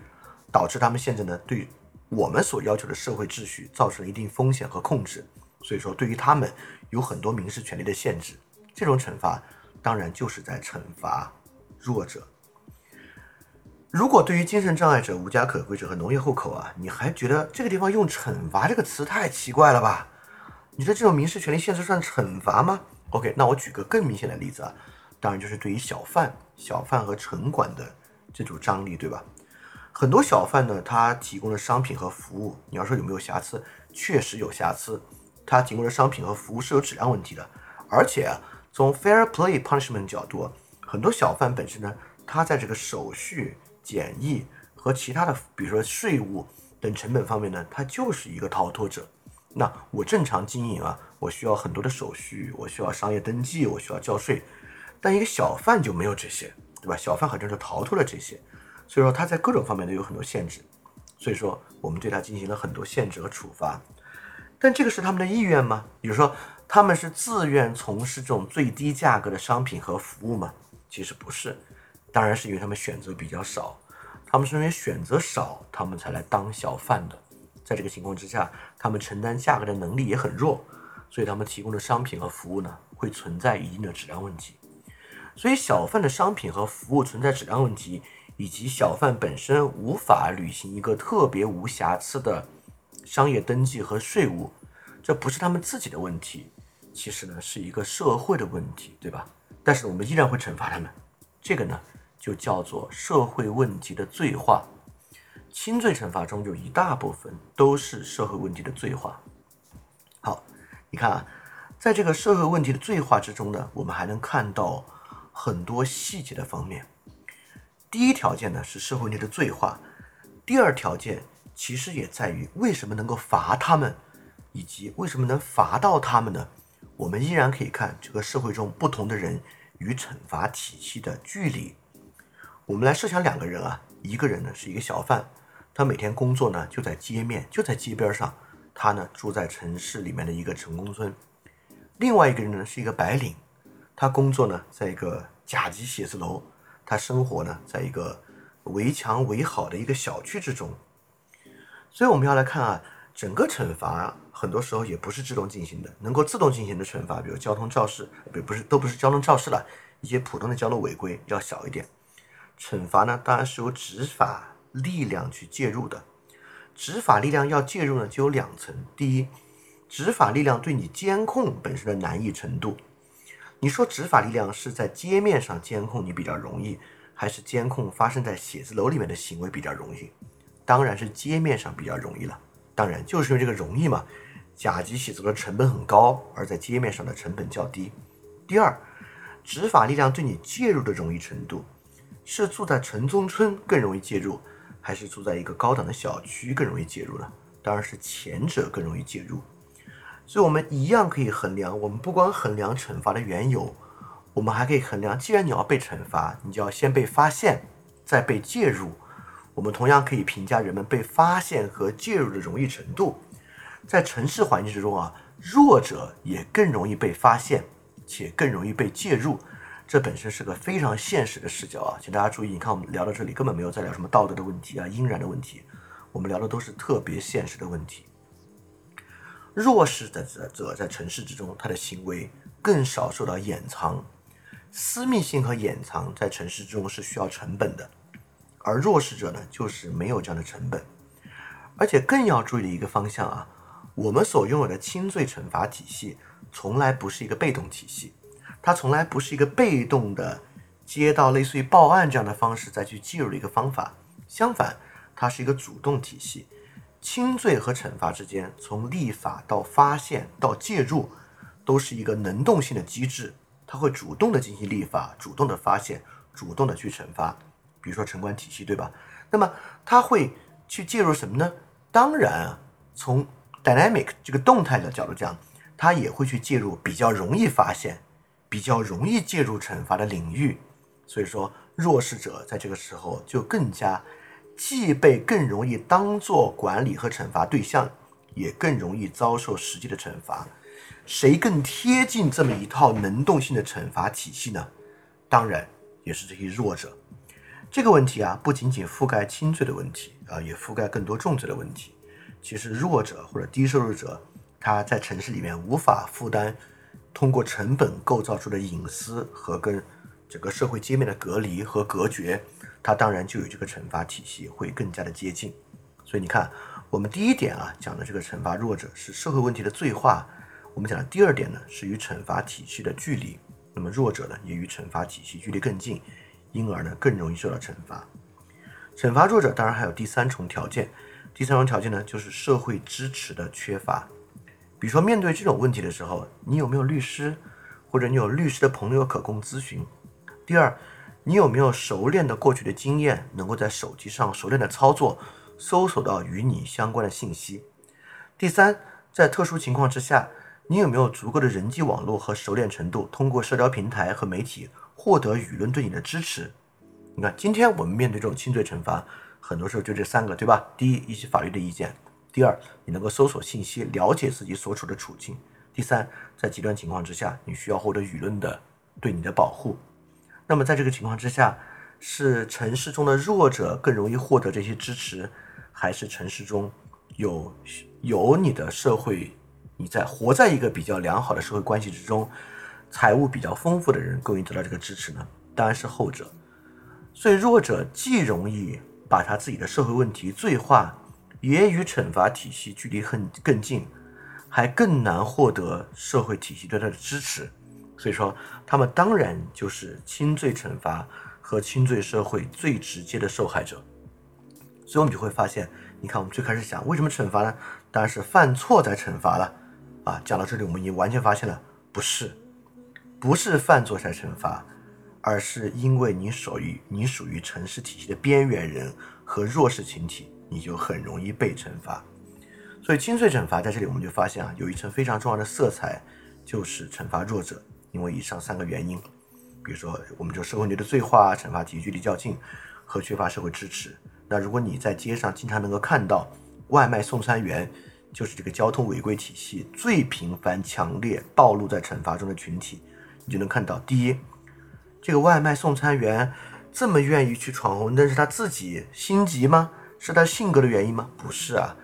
导致他们现在呢，对我们所要求的社会秩序造成了一定风险和控制。所以说，对于他们有很多民事权利的限制，这种惩罚当然就是在惩罚弱者。如果对于精神障碍者、无家可归者和农业户口啊，你还觉得这个地方用“惩罚”这个词太奇怪了吧？你说这种民事权利限制算惩罚吗？OK，那我举个更明显的例子啊，当然就是对于小贩、小贩和城管的这种张力，对吧？很多小贩呢，他提供的商品和服务，你要说有没有瑕疵，确实有瑕疵，他提供的商品和服务是有质量问题的。而且啊，从 fair play punishment 角度，很多小贩本身呢，他在这个手续。检疫和其他的，比如说税务等成本方面呢，它就是一个逃脱者。那我正常经营啊，我需要很多的手续，我需要商业登记，我需要交税。但一个小贩就没有这些，对吧？小贩好像是逃脱了这些，所以说他在各种方面都有很多限制。所以说我们对他进行了很多限制和处罚。但这个是他们的意愿吗？比如说他们是自愿从事这种最低价格的商品和服务吗？其实不是。当然是因为他们选择比较少，他们是因为选择少，他们才来当小贩的。在这个情况之下，他们承担价格的能力也很弱，所以他们提供的商品和服务呢，会存在一定的质量问题。所以小贩的商品和服务存在质量问题，以及小贩本身无法履行一个特别无瑕疵的商业登记和税务，这不是他们自己的问题，其实呢是一个社会的问题，对吧？但是我们依然会惩罚他们，这个呢？就叫做社会问题的罪化，轻罪惩罚中有一大部分都是社会问题的罪化。好，你看啊，在这个社会问题的罪化之中呢，我们还能看到很多细节的方面。第一条件呢是社会问题的罪化，第二条件其实也在于为什么能够罚他们，以及为什么能罚到他们呢？我们依然可以看这个社会中不同的人与惩罚体系的距离。我们来设想两个人啊，一个人呢是一个小贩，他每天工作呢就在街面，就在街边上，他呢住在城市里面的一个城中村；另外一个人呢是一个白领，他工作呢在一个甲级写字楼，他生活呢在一个围墙围好的一个小区之中。所以我们要来看啊，整个惩罚很多时候也不是自动进行的，能够自动进行的惩罚，比如交通肇事，不不是都不是交通肇事了，一些普通的交通违规要小一点。惩罚呢，当然是由执法力量去介入的。执法力量要介入呢，就有两层。第一，执法力量对你监控本身的难易程度。你说执法力量是在街面上监控你比较容易，还是监控发生在写字楼里面的行为比较容易？当然是街面上比较容易了。当然，就是因为这个容易嘛，甲级写字楼成本很高，而在街面上的成本较低。第二，执法力量对你介入的容易程度。是住在城中村更容易介入，还是住在一个高档的小区更容易介入呢？当然是前者更容易介入。所以，我们一样可以衡量。我们不光衡量惩罚的缘由，我们还可以衡量，既然你要被惩罚，你就要先被发现，再被介入。我们同样可以评价人们被发现和介入的容易程度。在城市环境之中啊，弱者也更容易被发现，且更容易被介入。这本身是个非常现实的视角啊，请大家注意，你看我们聊到这里根本没有在聊什么道德的问题啊、应然的问题，我们聊的都是特别现实的问题。弱势的者在城市之中，他的行为更少受到掩藏，私密性和掩藏在城市之中是需要成本的，而弱势者呢，就是没有这样的成本。而且更要注意的一个方向啊，我们所拥有的轻罪惩罚体系从来不是一个被动体系。它从来不是一个被动的接到类似于报案这样的方式再去介入的一个方法，相反，它是一个主动体系。轻罪和惩罚之间，从立法到发现到介入，都是一个能动性的机制，它会主动的进行立法，主动的发现，主动的去惩罚。比如说城管体系，对吧？那么他会去介入什么呢？当然啊，从 dynamic 这个动态的角度讲，他也会去介入比较容易发现、比较容易介入惩罚的领域。所以说，弱势者在这个时候就更加既被更容易当做管理和惩罚对象，也更容易遭受实际的惩罚。谁更贴近这么一套能动性的惩罚体系呢？当然也是这些弱者。这个问题啊，不仅仅覆盖轻罪的问题啊，也覆盖更多重罪的问题。其实弱者或者低收入者，他在城市里面无法负担通过成本构造出的隐私和跟整个社会界面的隔离和隔绝，它当然就与这个惩罚体系会更加的接近。所以你看，我们第一点啊讲的这个惩罚弱者是社会问题的罪化。我们讲的第二点呢，是与惩罚体系的距离。那么弱者呢，也与惩罚体系距离更近，因而呢，更容易受到惩罚。惩罚弱者当然还有第三重条件，第三重条件呢，就是社会支持的缺乏。比如说，面对这种问题的时候，你有没有律师，或者你有律师的朋友可供咨询？第二，你有没有熟练的过去的经验，能够在手机上熟练的操作，搜索到与你相关的信息？第三，在特殊情况之下。你有没有足够的人际网络和熟练程度，通过社交平台和媒体获得舆论对你的支持？你看，今天我们面对这种轻罪惩罚，很多时候就这三个，对吧？第一，一些法律的意见；第二，你能够搜索信息，了解自己所处的处境；第三，在极端情况之下，你需要获得舆论的对你的保护。那么，在这个情况之下，是城市中的弱者更容易获得这些支持，还是城市中有有你的社会？你在活在一个比较良好的社会关系之中，财务比较丰富的人更容易得到这个支持呢？当然是后者。所以弱者既容易把他自己的社会问题罪化，也与惩罚体系距离很更近，还更难获得社会体系对他的支持。所以说，他们当然就是轻罪惩罚和轻罪社会最直接的受害者。所以我们就会发现，你看我们最开始想，为什么惩罚呢？当然是犯错才惩罚了。啊，讲到这里，我们已经完全发现了，不是，不是犯错才惩罚，而是因为你属于你属于城市体系的边缘人和弱势群体，你就很容易被惩罚。所以轻罪惩罚在这里，我们就发现啊，有一层非常重要的色彩，就是惩罚弱者。因为以上三个原因，比如说我们就社会内的罪化、惩罚体系距离较近和缺乏社会支持。那如果你在街上经常能够看到外卖送餐员。就是这个交通违规体系最频繁、强烈暴露在惩罚中的群体，你就能看到：第一，这个外卖送餐员这么愿意去闯红灯，是他自己心急吗？是他性格的原因吗？不是啊，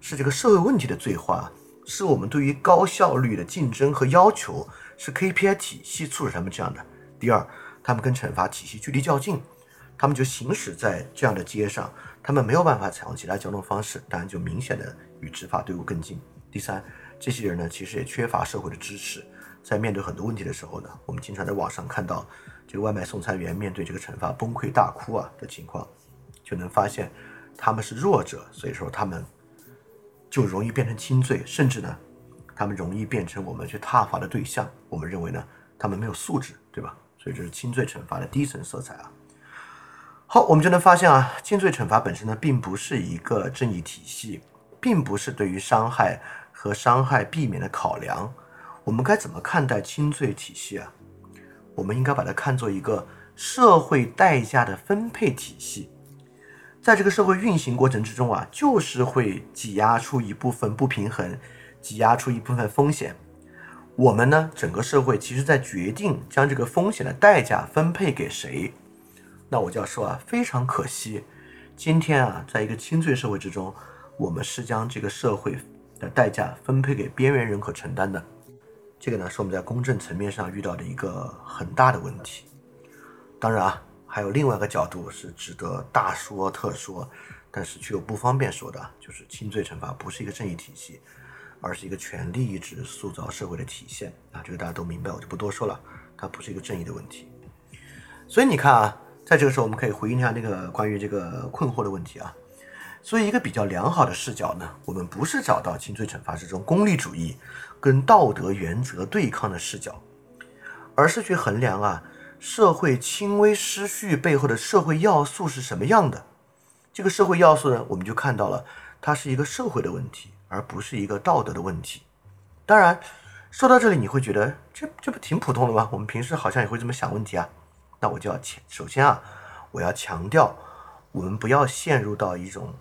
是这个社会问题的罪化，是我们对于高效率的竞争和要求，是 KPI 体系促使他们这样的。第二，他们跟惩罚体系距离较近，他们就行驶在这样的街上，他们没有办法采用其他交通方式，当然就明显的。与执法队伍更近。第三，这些人呢，其实也缺乏社会的支持，在面对很多问题的时候呢，我们经常在网上看到这个外卖送餐员面对这个惩罚崩溃大哭啊的情况，就能发现他们是弱者，所以说他们就容易变成轻罪，甚至呢，他们容易变成我们去挞伐的对象。我们认为呢，他们没有素质，对吧？所以这是轻罪惩罚的第一层色彩啊。好，我们就能发现啊，轻罪惩罚本身呢，并不是一个正义体系。并不是对于伤害和伤害避免的考量，我们该怎么看待轻罪体系啊？我们应该把它看作一个社会代价的分配体系，在这个社会运行过程之中啊，就是会挤压出一部分不平衡，挤压出一部分风险。我们呢，整个社会其实在决定将这个风险的代价分配给谁。那我就要说啊，非常可惜，今天啊，在一个轻罪社会之中。我们是将这个社会的代价分配给边缘人口承担的，这个呢是我们在公正层面上遇到的一个很大的问题。当然啊，还有另外一个角度是值得大说特说，但是却又不方便说的，就是轻罪惩罚不是一个正义体系，而是一个权力意志塑造社会的体现啊。这个大家都明白，我就不多说了，它不是一个正义的问题。所以你看啊，在这个时候我们可以回应一下那个关于这个困惑的问题啊。所以，一个比较良好的视角呢，我们不是找到轻罪惩罚这种功利主义跟道德原则对抗的视角，而是去衡量啊社会轻微失序背后的社会要素是什么样的。这个社会要素呢，我们就看到了它是一个社会的问题，而不是一个道德的问题。当然，说到这里你会觉得这这不挺普通的吗？我们平时好像也会这么想问题啊。那我就要强，首先啊，我要强调，我们不要陷入到一种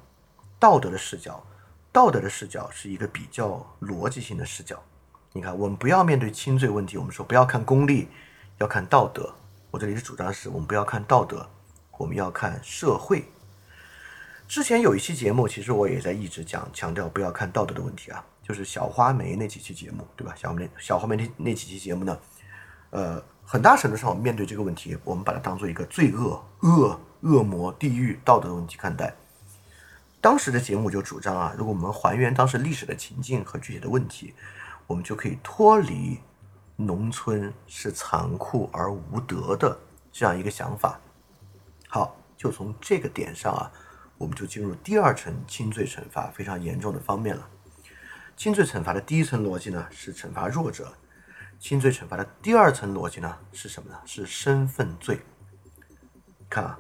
道德的视角。道德的视角是一个比较逻辑性的视角。你看，我们不要面对轻罪问题，我们说不要看功利，要看道德。我这里是主张是我们不要看道德，我们要看社会。之前有一期节目，其实我也在一直讲强调不要看道德的问题啊，就是小花梅那几期节目，对吧？小梅小花梅那那几期节目呢，呃。很大程度上，我们面对这个问题，我们把它当做一个罪恶、恶、恶魔、地狱、道德的问题看待。当时的节目就主张啊，如果我们还原当时历史的情境和具体的问题，我们就可以脱离农村是残酷而无德的这样一个想法。好，就从这个点上啊，我们就进入第二层轻罪惩罚非常严重的方面了。轻罪惩罚的第一层逻辑呢，是惩罚弱者。轻罪惩罚的第二层逻辑呢是什么呢？是身份罪。看啊，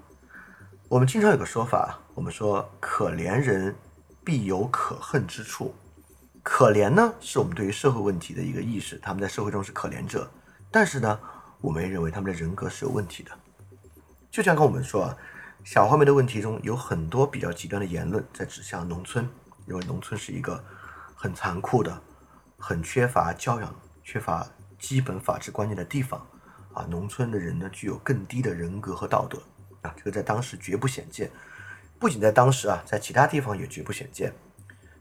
我们经常有个说法，我们说可怜人必有可恨之处。可怜呢，是我们对于社会问题的一个意识，他们在社会中是可怜者。但是呢，我们也认为他们的人格是有问题的。就像跟我们说啊，小画面的问题中有很多比较极端的言论在指向农村，认为农村是一个很残酷的、很缺乏教养、缺乏。基本法治观念的地方，啊，农村的人呢具有更低的人格和道德，啊，这个在当时绝不鲜见，不仅在当时啊，在其他地方也绝不鲜见。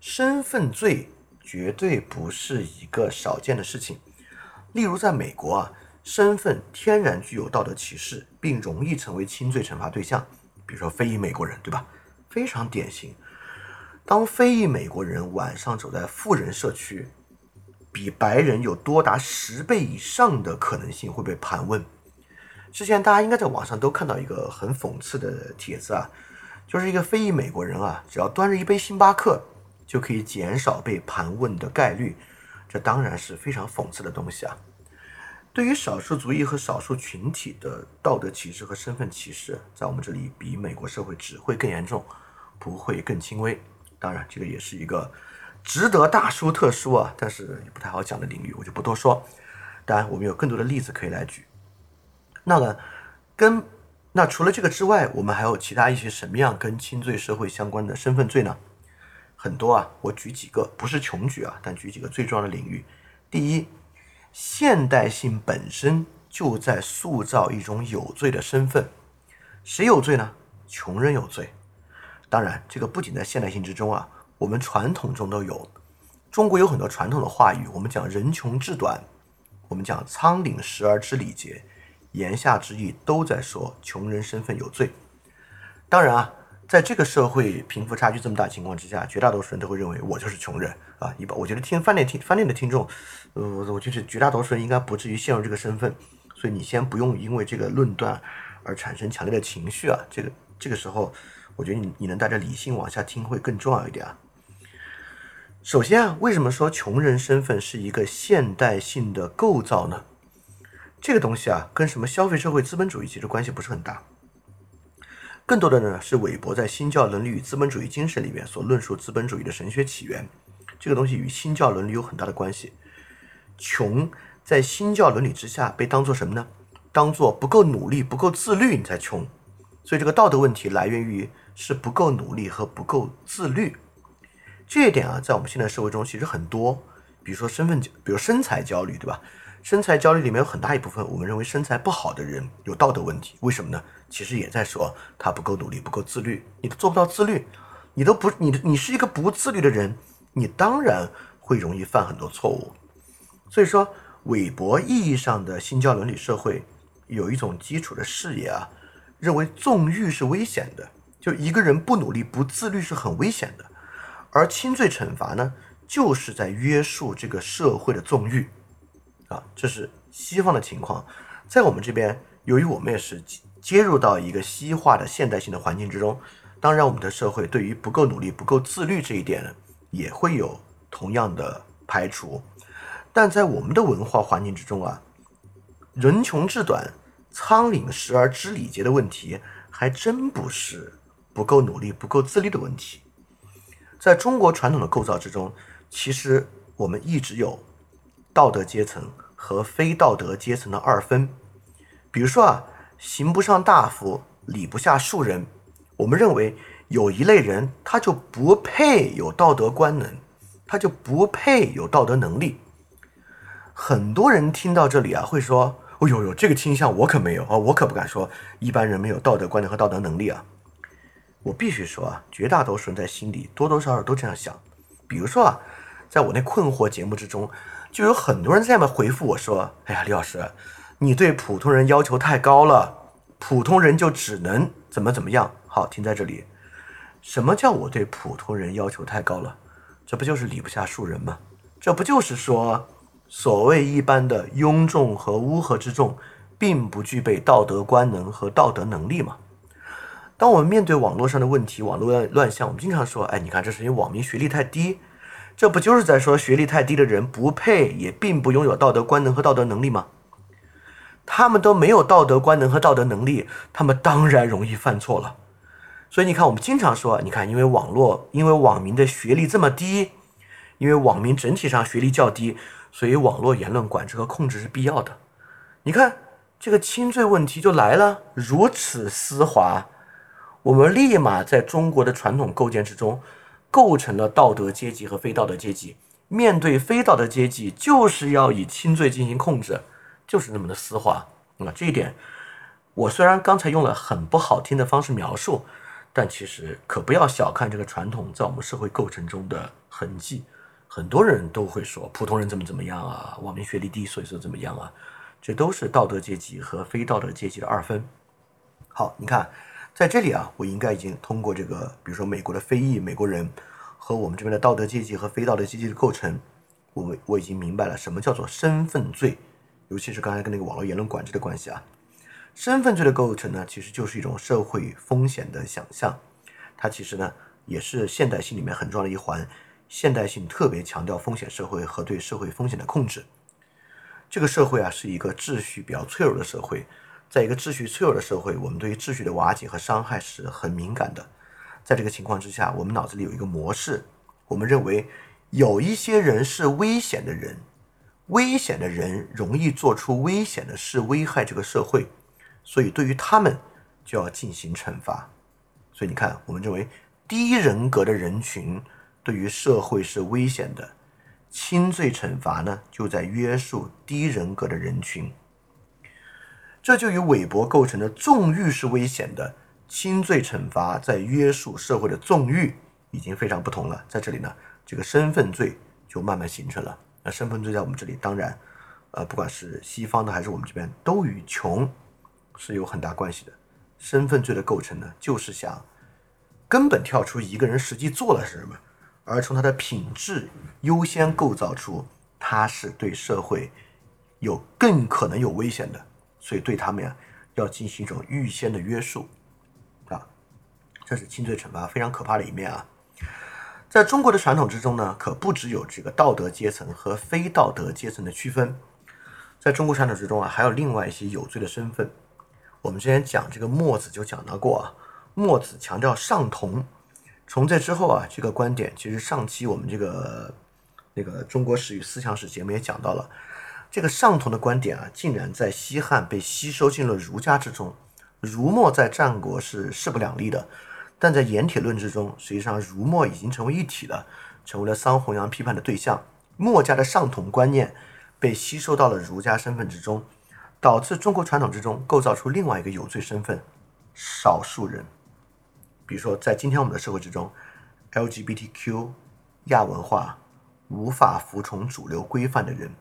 身份罪绝对不是一个少见的事情，例如在美国啊，身份天然具有道德歧视，并容易成为轻罪惩罚对象，比如说非裔美国人，对吧？非常典型。当非裔美国人晚上走在富人社区。比白人有多达十倍以上的可能性会被盘问。之前大家应该在网上都看到一个很讽刺的帖子啊，就是一个非裔美国人啊，只要端着一杯星巴克，就可以减少被盘问的概率。这当然是非常讽刺的东西啊。对于少数族裔和少数群体的道德歧视和身份歧视，在我们这里比美国社会只会更严重，不会更轻微。当然，这个也是一个。值得大书特书啊，但是也不太好讲的领域，我就不多说。当然，我们有更多的例子可以来举。那么，跟那除了这个之外，我们还有其他一些什么样跟轻罪社会相关的身份罪呢？很多啊，我举几个，不是穷举啊，但举几个最重要的领域。第一，现代性本身就在塑造一种有罪的身份。谁有罪呢？穷人有罪。当然，这个不仅在现代性之中啊。我们传统中都有，中国有很多传统的话语。我们讲人穷志短，我们讲仓廪实而知礼节，言下之意都在说穷人身份有罪。当然啊，在这个社会贫富差距这么大情况之下，绝大多数人都会认为我就是穷人啊。一般我觉得听饭店听饭店的听众，呃，我觉得绝大多数人应该不至于陷入这个身份，所以你先不用因为这个论断而产生强烈的情绪啊。这个这个时候，我觉得你你能带着理性往下听会更重要一点啊。首先啊，为什么说穷人身份是一个现代性的构造呢？这个东西啊，跟什么消费社会资本主义其实关系不是很大，更多的呢是韦伯在《新教伦理与资本主义精神》里面所论述资本主义的神学起源。这个东西与新教伦理有很大的关系。穷在新教伦理之下被当做什么呢？当做不够努力、不够自律，你才穷。所以这个道德问题来源于是不够努力和不够自律。这一点啊，在我们现在社会中其实很多，比如说身份，比如身材焦虑，对吧？身材焦虑里面有很大一部分，我们认为身材不好的人有道德问题，为什么呢？其实也在说他不够努力，不够自律。你都做不到自律，你都不，你你是一个不自律的人，你当然会容易犯很多错误。所以说，韦伯意义上的新教伦理社会有一种基础的视野啊，认为纵欲是危险的，就一个人不努力、不自律是很危险的。而轻罪惩罚呢，就是在约束这个社会的纵欲，啊，这是西方的情况。在我们这边，由于我们也是接入到一个西化的现代性的环境之中，当然我们的社会对于不够努力、不够自律这一点呢，也会有同样的排除。但在我们的文化环境之中啊，人穷志短，仓廪实而知礼节的问题，还真不是不够努力、不够自律的问题。在中国传统的构造之中，其实我们一直有道德阶层和非道德阶层的二分。比如说啊，刑不上大夫，礼不下庶人。我们认为有一类人，他就不配有道德观能，他就不配有道德能力。很多人听到这里啊，会说：“哦呦呦，这个倾向我可没有啊，我可不敢说一般人没有道德观念和道德能力啊。”我必须说啊，绝大多数人在心里多多少少都这样想。比如说啊，在我那困惑节目之中，就有很多人在下面回复我说：“哎呀，李老师，你对普通人要求太高了，普通人就只能怎么怎么样。”好，停在这里。什么叫我对普通人要求太高了？这不就是礼不下庶人吗？这不就是说？所谓一般的庸众和乌合之众，并不具备道德观能和道德能力吗。当我们面对网络上的问题、网络乱象，我们经常说：“哎，你看，这是因为网民学历太低。”这不就是在说学历太低的人不配，也并不拥有道德观能和道德能力吗？他们都没有道德观能和道德能力，他们当然容易犯错了。所以你看，我们经常说：“你看，因为网络，因为网民的学历这么低，因为网民整体上学历较低。”所以，网络言论管制和控制是必要的。你看，这个轻罪问题就来了，如此丝滑，我们立马在中国的传统构建之中，构成了道德阶级和非道德阶级。面对非道德阶级，就是要以轻罪进行控制，就是那么的丝滑。那这一点，我虽然刚才用了很不好听的方式描述，但其实可不要小看这个传统在我们社会构成中的痕迹。很多人都会说普通人怎么怎么样啊，网民学历低，所以说怎么样啊？这都是道德阶级和非道德阶级的二分。好，你看在这里啊，我应该已经通过这个，比如说美国的非裔美国人和我们这边的道德阶级和非道德阶级的构成，我我已经明白了什么叫做身份罪，尤其是刚才跟那个网络言论管制的关系啊。身份罪的构成呢，其实就是一种社会风险的想象，它其实呢也是现代性里面很重要的一环。现代性特别强调风险社会和对社会风险的控制。这个社会啊，是一个秩序比较脆弱的社会。在一个秩序脆弱的社会，我们对于秩序的瓦解和伤害是很敏感的。在这个情况之下，我们脑子里有一个模式，我们认为有一些人是危险的人，危险的人容易做出危险的事，危害这个社会，所以对于他们就要进行惩罚。所以你看，我们认为低人格的人群。对于社会是危险的，轻罪惩罚呢，就在约束低人格的人群。这就与韦伯构成的纵欲是危险的，轻罪惩罚在约束社会的纵欲已经非常不同了。在这里呢，这个身份罪就慢慢形成了。那身份罪在我们这里，当然，呃，不管是西方的还是我们这边，都与穷是有很大关系的。身份罪的构成呢，就是想根本跳出一个人实际做了什么。而从他的品质优先构造出，他是对社会有更可能有危险的，所以对他们呀要进行一种预先的约束，啊，这是轻罪惩罚非常可怕的一面啊。在中国的传统之中呢，可不只有这个道德阶层和非道德阶层的区分，在中国传统之中啊，还有另外一些有罪的身份。我们之前讲这个墨子就讲到过啊，墨子强调上同。从这之后啊，这个观点其实上期我们这个那个中国史与思想史节目也讲到了，这个上同的观点啊，竟然在西汉被吸收进了儒家之中。儒墨在战国是势不两立的，但在盐铁论之中，实际上儒墨已经成为一体了，成为了桑弘羊批判的对象。墨家的上同观念被吸收到了儒家身份之中，导致中国传统之中构造出另外一个有罪身份——少数人。比如说，在今天我们的社会之中，LGBTQ、亚文化、无法服从主流规范的人，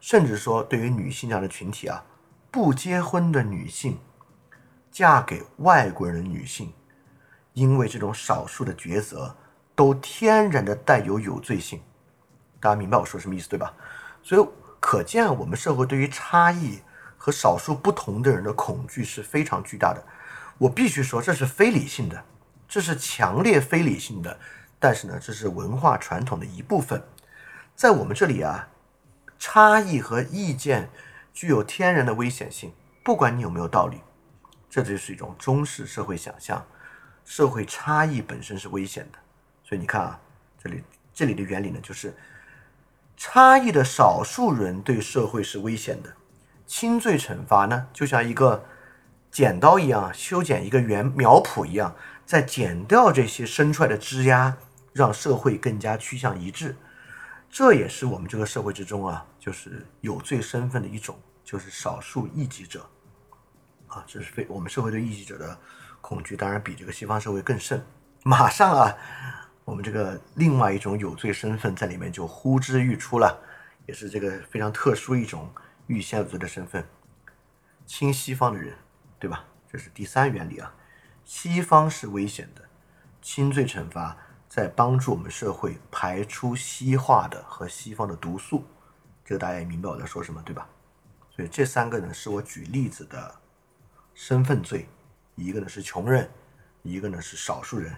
甚至说对于女性这样的群体啊，不结婚的女性，嫁给外国人的女性，因为这种少数的抉择，都天然的带有有罪性。大家明白我说什么意思对吧？所以可见我们社会对于差异和少数不同的人的恐惧是非常巨大的。我必须说，这是非理性的。这是强烈非理性的，但是呢，这是文化传统的一部分。在我们这里啊，差异和意见具有天然的危险性，不管你有没有道理。这就是一种中式社会想象，社会差异本身是危险的。所以你看啊，这里这里的原理呢，就是差异的少数人对社会是危险的。轻罪惩罚呢，就像一个剪刀一样，修剪一个圆苗圃一样，在剪掉这些生出来的枝丫，让社会更加趋向一致。这也是我们这个社会之中啊，就是有罪身份的一种，就是少数异己者。啊，这是非我们社会对异己者的恐惧，当然比这个西方社会更甚。马上啊，我们这个另外一种有罪身份在里面就呼之欲出了，也是这个非常特殊一种。预先有罪的身份，亲西方的人，对吧？这是第三原理啊。西方是危险的，轻罪惩罚在帮助我们社会排出西化的和西方的毒素。这个大家也明白我在说什么，对吧？所以这三个呢，是我举例子的身份罪。一个呢是穷人，一个呢是少数人，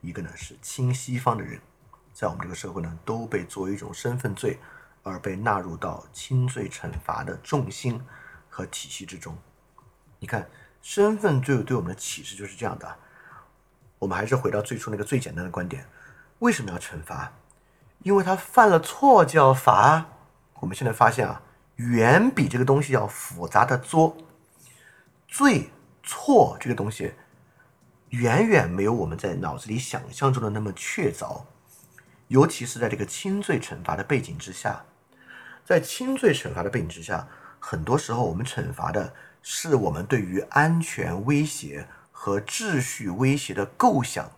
一个呢是亲西方的人，在我们这个社会呢，都被作为一种身份罪。而被纳入到轻罪惩罚的重心和体系之中。你看，身份罪对我们的启示就是这样的。我们还是回到最初那个最简单的观点：为什么要惩罚？因为他犯了错就要罚。我们现在发现啊，远比这个东西要复杂的多。罪错这个东西，远远没有我们在脑子里想象中的那么确凿，尤其是在这个轻罪惩罚的背景之下。在轻罪惩罚的背景之下，很多时候我们惩罚的是我们对于安全威胁和秩序威胁的构想。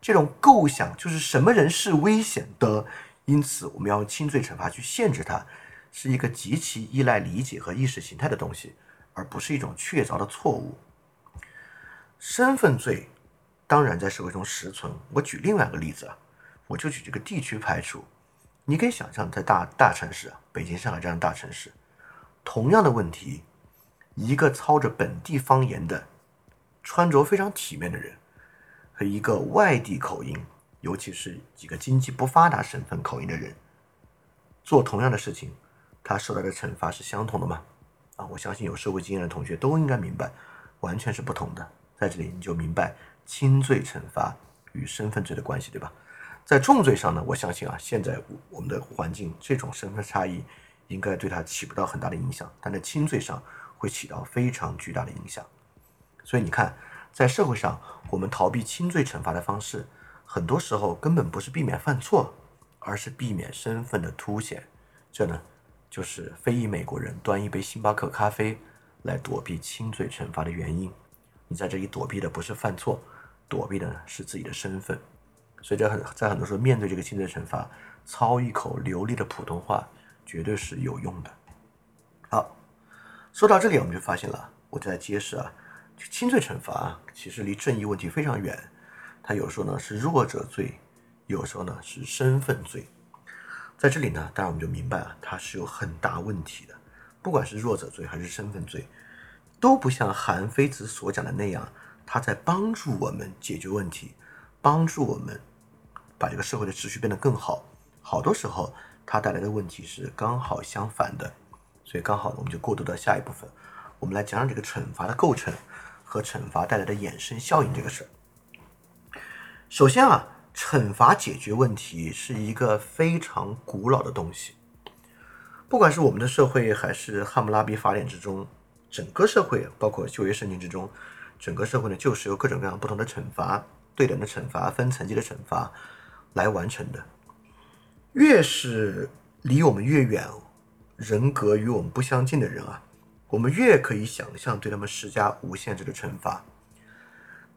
这种构想就是什么人是危险的，因此我们要用轻罪惩罚去限制它，是一个极其依赖理解和意识形态的东西，而不是一种确凿的错误。身份罪当然在社会中实存。我举另外一个例子啊，我就举这个地区排除。你可以想象，在大大城市啊，北京、上海这样的大城市，同样的问题，一个操着本地方言的、穿着非常体面的人，和一个外地口音，尤其是几个经济不发达省份口音的人，做同样的事情，他受到的惩罚是相同的吗？啊，我相信有社会经验的同学都应该明白，完全是不同的。在这里你就明白轻罪惩罚与身份罪的关系，对吧？在重罪上呢，我相信啊，现在我们的环境这种身份差异应该对他起不到很大的影响，但在轻罪上会起到非常巨大的影响。所以你看，在社会上，我们逃避轻罪惩罚的方式，很多时候根本不是避免犯错，而是避免身份的凸显。这呢，就是非裔美国人端一杯星巴克咖啡来躲避轻罪惩罚的原因。你在这里躲避的不是犯错，躲避的是自己的身份。所以在很在很多时候，面对这个轻罪惩罚，操一口流利的普通话绝对是有用的。好，说到这里，我们就发现了，我在揭示啊，轻罪惩罚其实离正义问题非常远。它有时候呢是弱者罪，有时候呢是身份罪。在这里呢，当然我们就明白了，它是有很大问题的。不管是弱者罪还是身份罪，都不像韩非子所讲的那样，他在帮助我们解决问题，帮助我们。把这个社会的秩序变得更好，好多时候它带来的问题是刚好相反的，所以刚好，我们就过渡到下一部分，我们来讲讲这个惩罚的构成和惩罚带来的衍生效应这个事儿。首先啊，惩罚解决问题是一个非常古老的东西，不管是我们的社会还是汉谟拉比法典之中，整个社会包括旧约圣经之中，整个社会呢就是由各种各样不同的惩罚、对等的惩罚、分层级的惩罚。来完成的，越是离我们越远、人格与我们不相近的人啊，我们越可以想象对他们施加无限制的惩罚。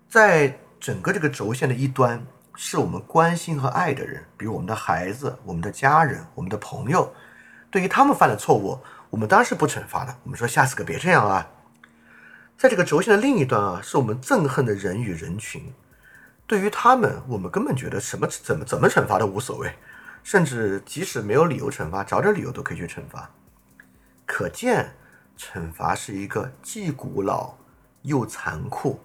在整个这个轴线的一端，是我们关心和爱的人，比如我们的孩子、我们的家人、我们的朋友。对于他们犯的错误，我们当然是不惩罚的。我们说下次可别这样啊。在这个轴线的另一端啊，是我们憎恨的人与人群。对于他们，我们根本觉得什么怎么怎么惩罚都无所谓，甚至即使没有理由惩罚，找点理由都可以去惩罚。可见，惩罚是一个既古老又残酷，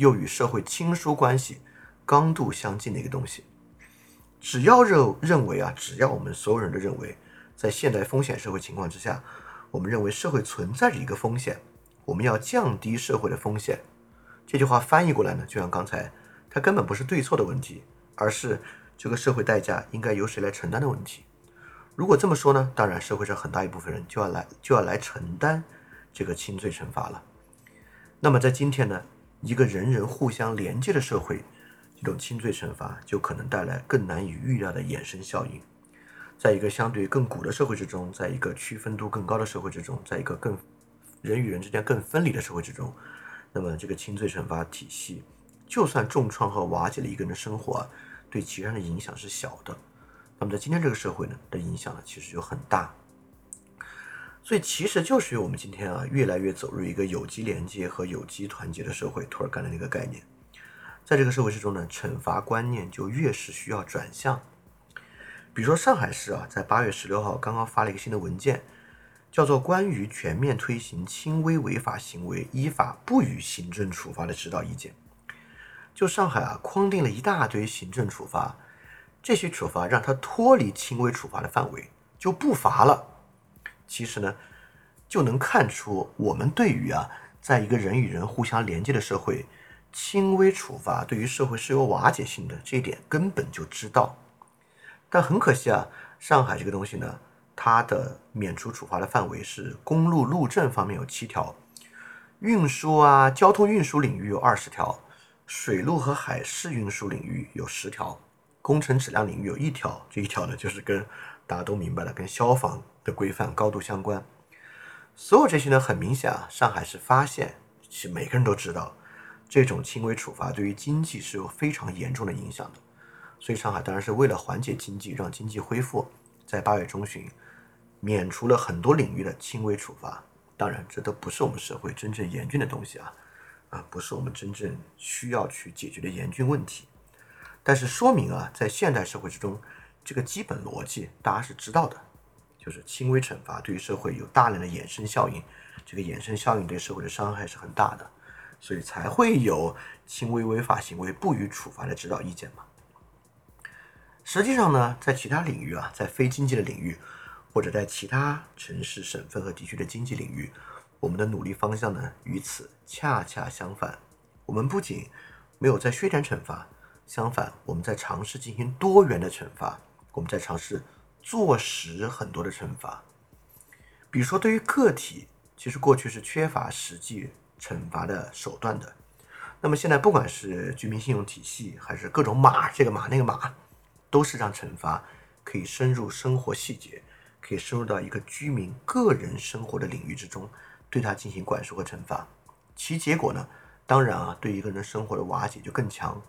又与社会亲疏关系刚度相近的一个东西。只要认认为啊，只要我们所有人都认为，在现代风险社会情况之下，我们认为社会存在着一个风险，我们要降低社会的风险。这句话翻译过来呢，就像刚才，它根本不是对错的问题，而是这个社会代价应该由谁来承担的问题。如果这么说呢，当然社会上很大一部分人就要来就要来承担这个轻罪惩罚了。那么在今天呢，一个人人互相连接的社会，这种轻罪惩罚就可能带来更难以预料的衍生效应。在一个相对更古的社会之中，在一个区分度更高的社会之中，在一个更人与人之间更分离的社会之中。那么，这个轻罪惩罚体系，就算重创和瓦解了一个人的生活，对其他人的影响是小的。那么，在今天这个社会呢，的影响呢，其实就很大。所以，其实就是我们今天啊，越来越走入一个有机连接和有机团结的社会。托尔干的那个概念，在这个社会之中呢，惩罚观念就越是需要转向。比如说，上海市啊，在八月十六号刚刚发了一个新的文件。叫做关于全面推行轻微违法行为依法不予行政处罚的指导意见。就上海啊，框定了一大堆行政处罚，这些处罚让他脱离轻微处罚的范围，就不罚了。其实呢，就能看出我们对于啊，在一个人与人互相连接的社会，轻微处罚对于社会是有瓦解性的这一点根本就知道。但很可惜啊，上海这个东西呢。它的免除处罚的范围是公路路政方面有七条，运输啊交通运输领域有二十条，水路和海事运输领域有十条，工程质量领域有一条。这一条呢，就是跟大家都明白了，跟消防规范高度相关。所有这些呢，很明显啊，上海市发现，是每个人都知道，这种轻微处罚对于经济是有非常严重的影响的。所以上海当然是为了缓解经济，让经济恢复，在八月中旬。免除了很多领域的轻微处罚，当然，这都不是我们社会真正严峻的东西啊，啊，不是我们真正需要去解决的严峻问题。但是说明啊，在现代社会之中，这个基本逻辑大家是知道的，就是轻微惩罚对于社会有大量的衍生效应，这个衍生效应对社会的伤害是很大的，所以才会有轻微违法行为不予处罚的指导意见嘛。实际上呢，在其他领域啊，在非经济的领域。或者在其他城市、省份和地区的经济领域，我们的努力方向呢，与此恰恰相反。我们不仅没有在削减惩罚，相反，我们在尝试进行多元的惩罚，我们在尝试坐实很多的惩罚。比如说，对于个体，其实过去是缺乏实际惩罚的手段的。那么现在，不管是居民信用体系，还是各种码，这个码那个码，都是让惩罚可以深入生活细节。可以深入到一个居民个人生活的领域之中，对他进行管束和惩罚。其结果呢，当然啊，对一个人生活的瓦解就更强。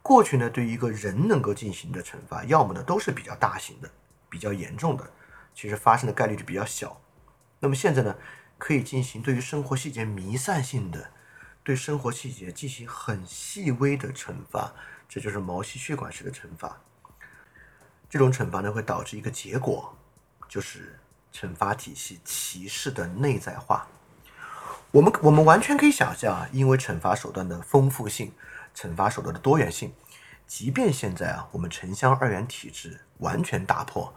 过去呢，对一个人能够进行的惩罚，要么呢都是比较大型的、比较严重的，其实发生的概率就比较小。那么现在呢，可以进行对于生活细节弥散性的、对生活细节进行很细微的惩罚，这就是毛细血管式的惩罚。这种惩罚呢，会导致一个结果。就是惩罚体系歧视的内在化。我们我们完全可以想象啊，因为惩罚手段的丰富性、惩罚手段的多元性，即便现在啊，我们城乡二元体制完全打破，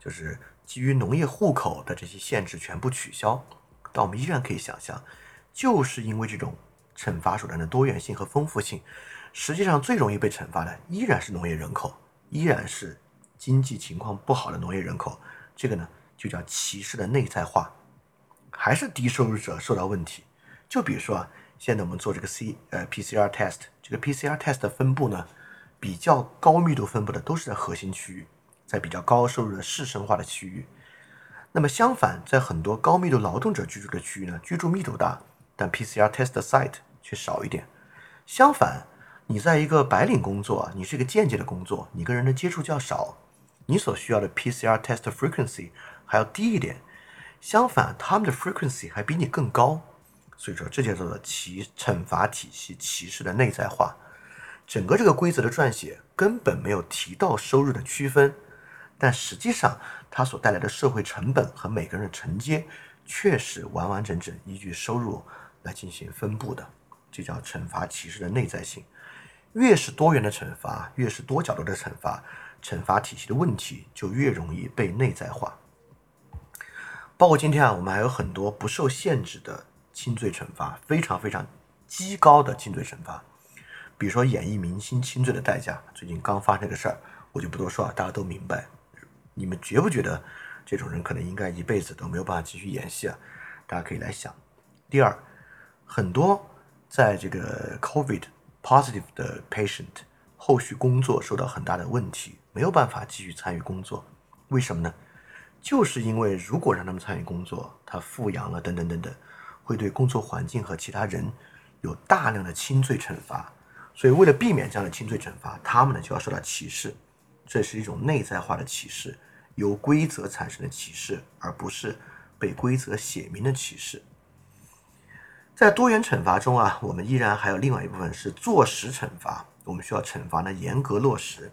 就是基于农业户口的这些限制全部取消，但我们依然可以想象，就是因为这种惩罚手段的多元性和丰富性，实际上最容易被惩罚的依然是农业人口，依然是经济情况不好的农业人口。这个呢，就叫歧视的内在化，还是低收入者受到问题。就比如说啊，现在我们做这个 C 呃 PCR test，这个 PCR test 的分布呢，比较高密度分布的都是在核心区域，在比较高收入的市生化的区域。那么相反，在很多高密度劳动者居住的区域呢，居住密度大，但 PCR test site 却少一点。相反，你在一个白领工作，你是一个间接的工作，你跟人的接触较少。你所需要的 PCR test frequency 还要低一点，相反，他们的 frequency 还比你更高。所以说，这叫做歧惩罚体系歧视的内在化。整个这个规则的撰写根本没有提到收入的区分，但实际上它所带来的社会成本和每个人的承接，确实完完整整依据收入来进行分布的。这叫惩罚歧视的内在性。越是多元的惩罚，越是多角度的惩罚。惩罚体系的问题就越容易被内在化。包括今天啊，我们还有很多不受限制的轻罪惩罚，非常非常极高的轻罪惩罚。比如说演艺明星轻罪的代价，最近刚发生个事儿，我就不多说了，大家都明白。你们觉不觉得这种人可能应该一辈子都没有办法继续演戏啊？大家可以来想。第二，很多在这个 COVID positive 的 patient 后续工作受到很大的问题，没有办法继续参与工作，为什么呢？就是因为如果让他们参与工作，他复阳了等等等等，会对工作环境和其他人有大量的轻罪惩罚。所以为了避免这样的轻罪惩罚，他们呢就要受到歧视。这是一种内在化的歧视，由规则产生的歧视，而不是被规则写明的歧视。在多元惩罚中啊，我们依然还有另外一部分是坐实惩罚。我们需要惩罚呢严格落实。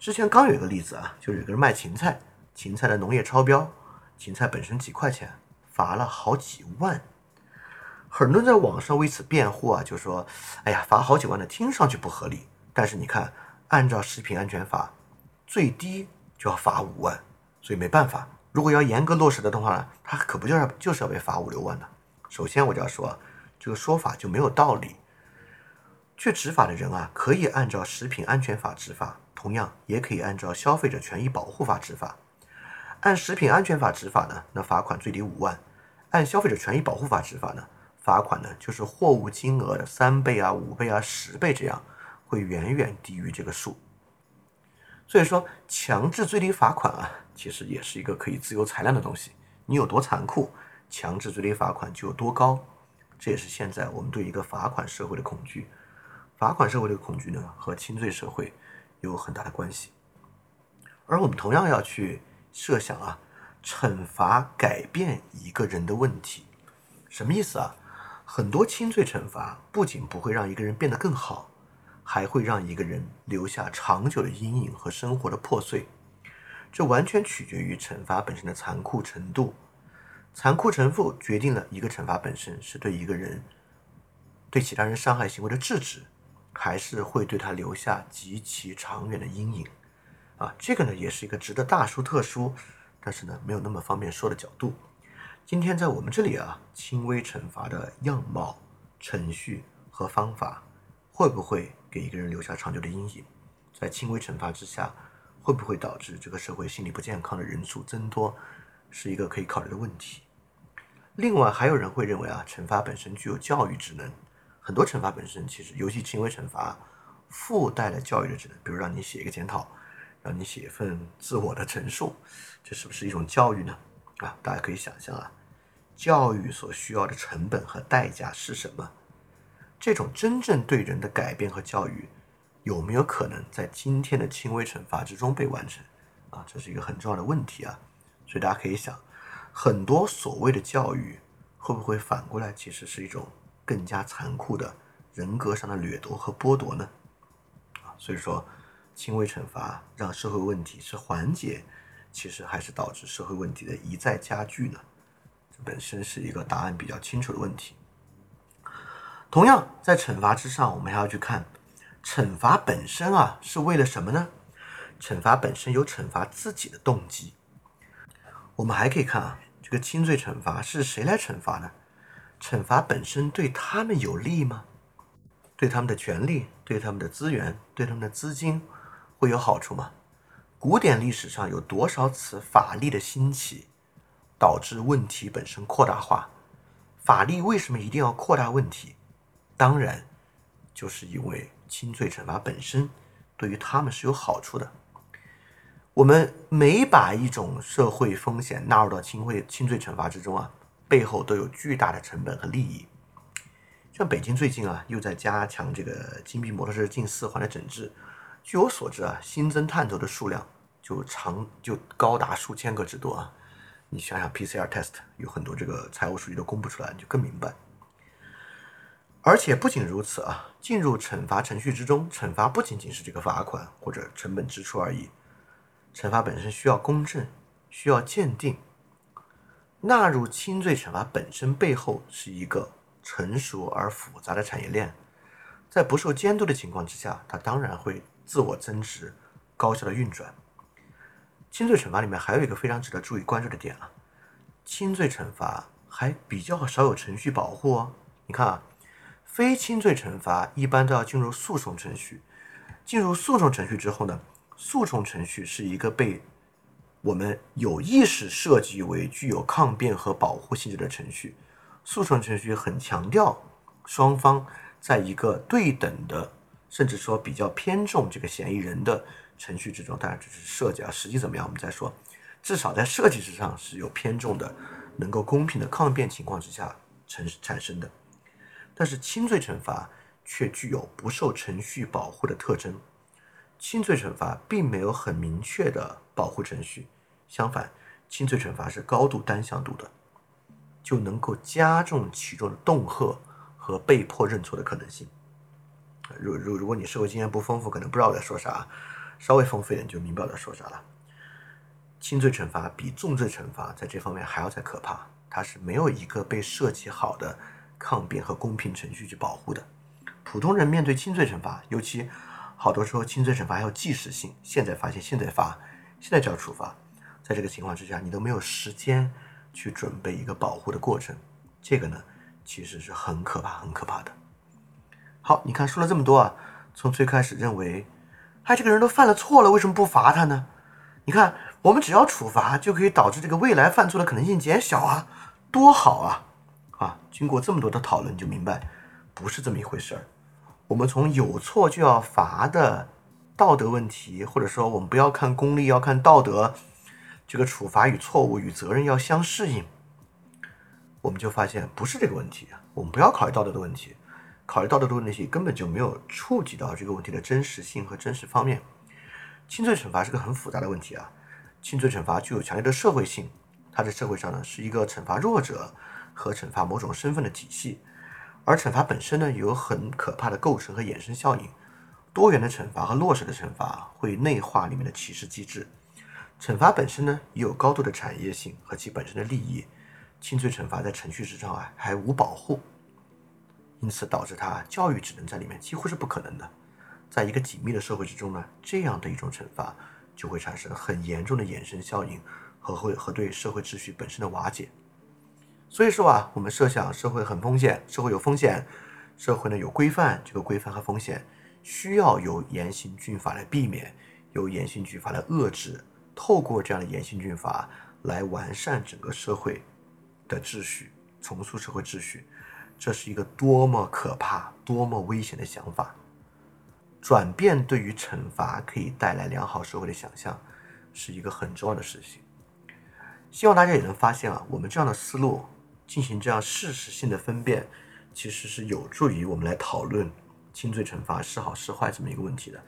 之前刚有一个例子啊，就是有个人卖芹菜。芹菜的农业超标，芹菜本身几块钱，罚了好几万。很多人在网上为此辩护啊，就说：“哎呀，罚好几万的听上去不合理。”但是你看，按照食品安全法，最低就要罚五万，所以没办法。如果要严格落实的话呢，他可不就是就是要被罚五六万的。首先我就要说，这个说法就没有道理。去执法的人啊，可以按照食品安全法执法，同样也可以按照消费者权益保护法执法。按食品安全法执法呢，那罚款最低五万；按消费者权益保护法执法呢，罚款呢就是货物金额的三倍啊、五倍啊、十倍这样，会远远低于这个数。所以说，强制最低罚款啊，其实也是一个可以自由裁量的东西。你有多残酷，强制最低罚款就有多高。这也是现在我们对一个罚款社会的恐惧。罚款社会的恐惧呢，和轻罪社会有很大的关系。而我们同样要去。设想啊，惩罚改变一个人的问题，什么意思啊？很多轻罪惩罚不仅不会让一个人变得更好，还会让一个人留下长久的阴影和生活的破碎。这完全取决于惩罚本身的残酷程度。残酷程度决定了一个惩罚本身是对一个人对其他人伤害行为的制止，还是会对他留下极其长远的阴影。啊，这个呢也是一个值得大书特书，但是呢没有那么方便说的角度。今天在我们这里啊，轻微惩罚的样貌、程序和方法，会不会给一个人留下长久的阴影？在轻微惩罚之下，会不会导致这个社会心理不健康的人数增多，是一个可以考虑的问题。另外，还有人会认为啊，惩罚本身具有教育职能，很多惩罚本身其实，尤其轻微惩罚附带了教育的职能，比如让你写一个检讨。让你写一份自我的陈述，这是不是一种教育呢？啊，大家可以想象啊，教育所需要的成本和代价是什么？这种真正对人的改变和教育，有没有可能在今天的轻微惩罚之中被完成？啊，这是一个很重要的问题啊。所以大家可以想，很多所谓的教育，会不会反过来其实是一种更加残酷的人格上的掠夺和剥夺呢？啊，所以说。轻微惩罚让社会问题是缓解，其实还是导致社会问题的一再加剧呢？这本身是一个答案比较清楚的问题。同样，在惩罚之上，我们还要去看惩罚本身啊是为了什么呢？惩罚本身有惩罚自己的动机。我们还可以看啊，这个轻罪惩罚是谁来惩罚呢？惩罚本身对他们有利吗？对他们的权利、对他们的资源、对他们的资金？会有好处吗？古典历史上有多少次法律的兴起导致问题本身扩大化？法律为什么一定要扩大问题？当然，就是因为轻罪惩罚本身对于他们是有好处的。我们每把一种社会风险纳入到轻会轻罪惩罚之中啊，背后都有巨大的成本和利益。像北京最近啊，又在加强这个金币摩托车近四环的整治。据我所知啊，新增探头的数量就长就高达数千个之多啊！你想想，PCR test 有很多这个财务数据都公布出来，你就更明白。而且不仅如此啊，进入惩罚程序之中，惩罚不仅仅是这个罚款或者成本支出而已，惩罚本身需要公正，需要鉴定。纳入轻罪惩罚本身背后是一个成熟而复杂的产业链，在不受监督的情况之下，它当然会。自我增值，高效的运转。轻罪惩罚里面还有一个非常值得注意关注的点啊，轻罪惩罚还比较少有程序保护哦。你看啊，非轻罪惩罚一般都要进入诉讼程序，进入诉讼程序之后呢，诉讼程序是一个被我们有意识设计为具有抗辩和保护性质的程序。诉讼程序很强调双方在一个对等的，甚至说比较偏重这个嫌疑人的程序之中，当然这是设计啊，实际怎么样我们再说。至少在设计之上是有偏重的，能够公平的抗辩情况之下成产生的。但是轻罪惩罚却具有不受程序保护的特征。轻罪惩罚并没有很明确的保护程序，相反，轻罪惩罚是高度单向度的，就能够加重其中的恫吓和被迫认错的可能性。如如如果你社会经验不丰富，可能不知道我在说啥；稍微丰富一点，就明白我在说啥了。轻罪惩罚比重罪惩罚在这方面还要再可怕，它是没有一个被设计好的抗辩和公平程序去保护的。普通人面对轻罪惩罚，尤其好多时候轻罪惩罚还有即时性，现在发现现在罚，现在就要处罚，在这个情况之下，你都没有时间去准备一个保护的过程，这个呢其实是很可怕、很可怕的。好，你看说了这么多啊，从最开始认为，哎，这个人都犯了错了，为什么不罚他呢？你看。我们只要处罚，就可以导致这个未来犯错的可能性减小啊，多好啊！啊，经过这么多的讨论，就明白不是这么一回事儿。我们从有错就要罚的道德问题，或者说我们不要看功利，要看道德，这个处罚与错误与责任要相适应，我们就发现不是这个问题啊。我们不要考虑道德的问题，考虑道德的问题根本就没有触及到这个问题的真实性和真实方面。轻罪惩罚是个很复杂的问题啊。轻罪惩罚具有强烈的社会性，它在社会上呢是一个惩罚弱者和惩罚某种身份的体系，而惩罚本身呢有很可怕的构成和衍生效应。多元的惩罚和落实的惩罚会内化里面的歧视机制。惩罚本身呢也有高度的产业性和其本身的利益。轻罪惩罚在程序之上啊还无保护，因此导致它教育职能在里面几乎是不可能的。在一个紧密的社会之中呢，这样的一种惩罚。就会产生很严重的衍生效应和会和对社会秩序本身的瓦解。所以说啊，我们设想社会很风险，社会有风险，社会呢有规范，这个规范和风险需要由严刑峻法来避免，由严刑峻法来遏制，透过这样的严刑峻法来完善整个社会的秩序，重塑社会秩序，这是一个多么可怕、多么危险的想法。转变对于惩罚可以带来良好社会的想象，是一个很重要的事情。希望大家也能发现啊，我们这样的思路进行这样事实性的分辨，其实是有助于我们来讨论轻罪惩罚是好是坏这么一个问题的。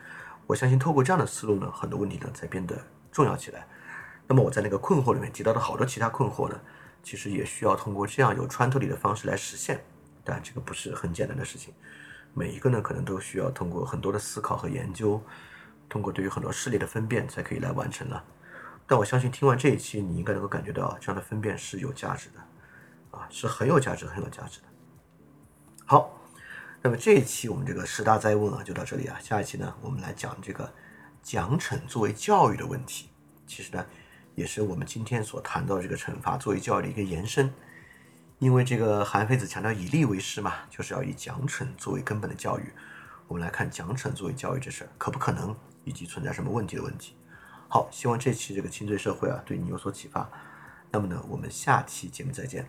我相信透过这样的思路呢，很多问题呢才变得重要起来。那么我在那个困惑里面提到的好多其他困惑呢，其实也需要通过这样有穿透力的方式来实现，但这个不是很简单的事情。每一个呢，可能都需要通过很多的思考和研究，通过对于很多事例的分辨，才可以来完成了。但我相信听完这一期，你应该能够感觉到，这样的分辨是有价值的，啊，是很有价值、很有价值的。好，那么这一期我们这个十大灾问啊，就到这里啊。下一期呢，我们来讲这个奖惩作为教育的问题。其实呢，也是我们今天所谈到这个惩罚作为教育的一个延伸。因为这个韩非子强调以利为师嘛，就是要以奖惩作为根本的教育。我们来看奖惩作为教育这事儿可不可能，以及存在什么问题的问题。好，希望这期这个轻罪社会啊，对你有所启发。那么呢，我们下期节目再见，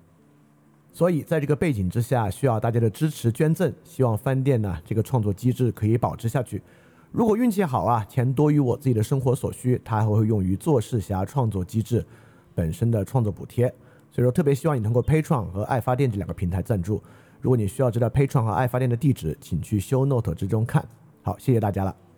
所以在这个背景之下，需要大家的支持捐赠，希望翻店呢这个创作机制可以保持下去。如果运气好啊，钱多于我自己的生活所需，它还会用于做事侠创作机制。本身的创作补贴，所以说特别希望你通过 Patreon 和爱发电这两个平台赞助。如果你需要知道 Patreon 和爱发电的地址，请去 Show Note 之中看。好，谢谢大家了。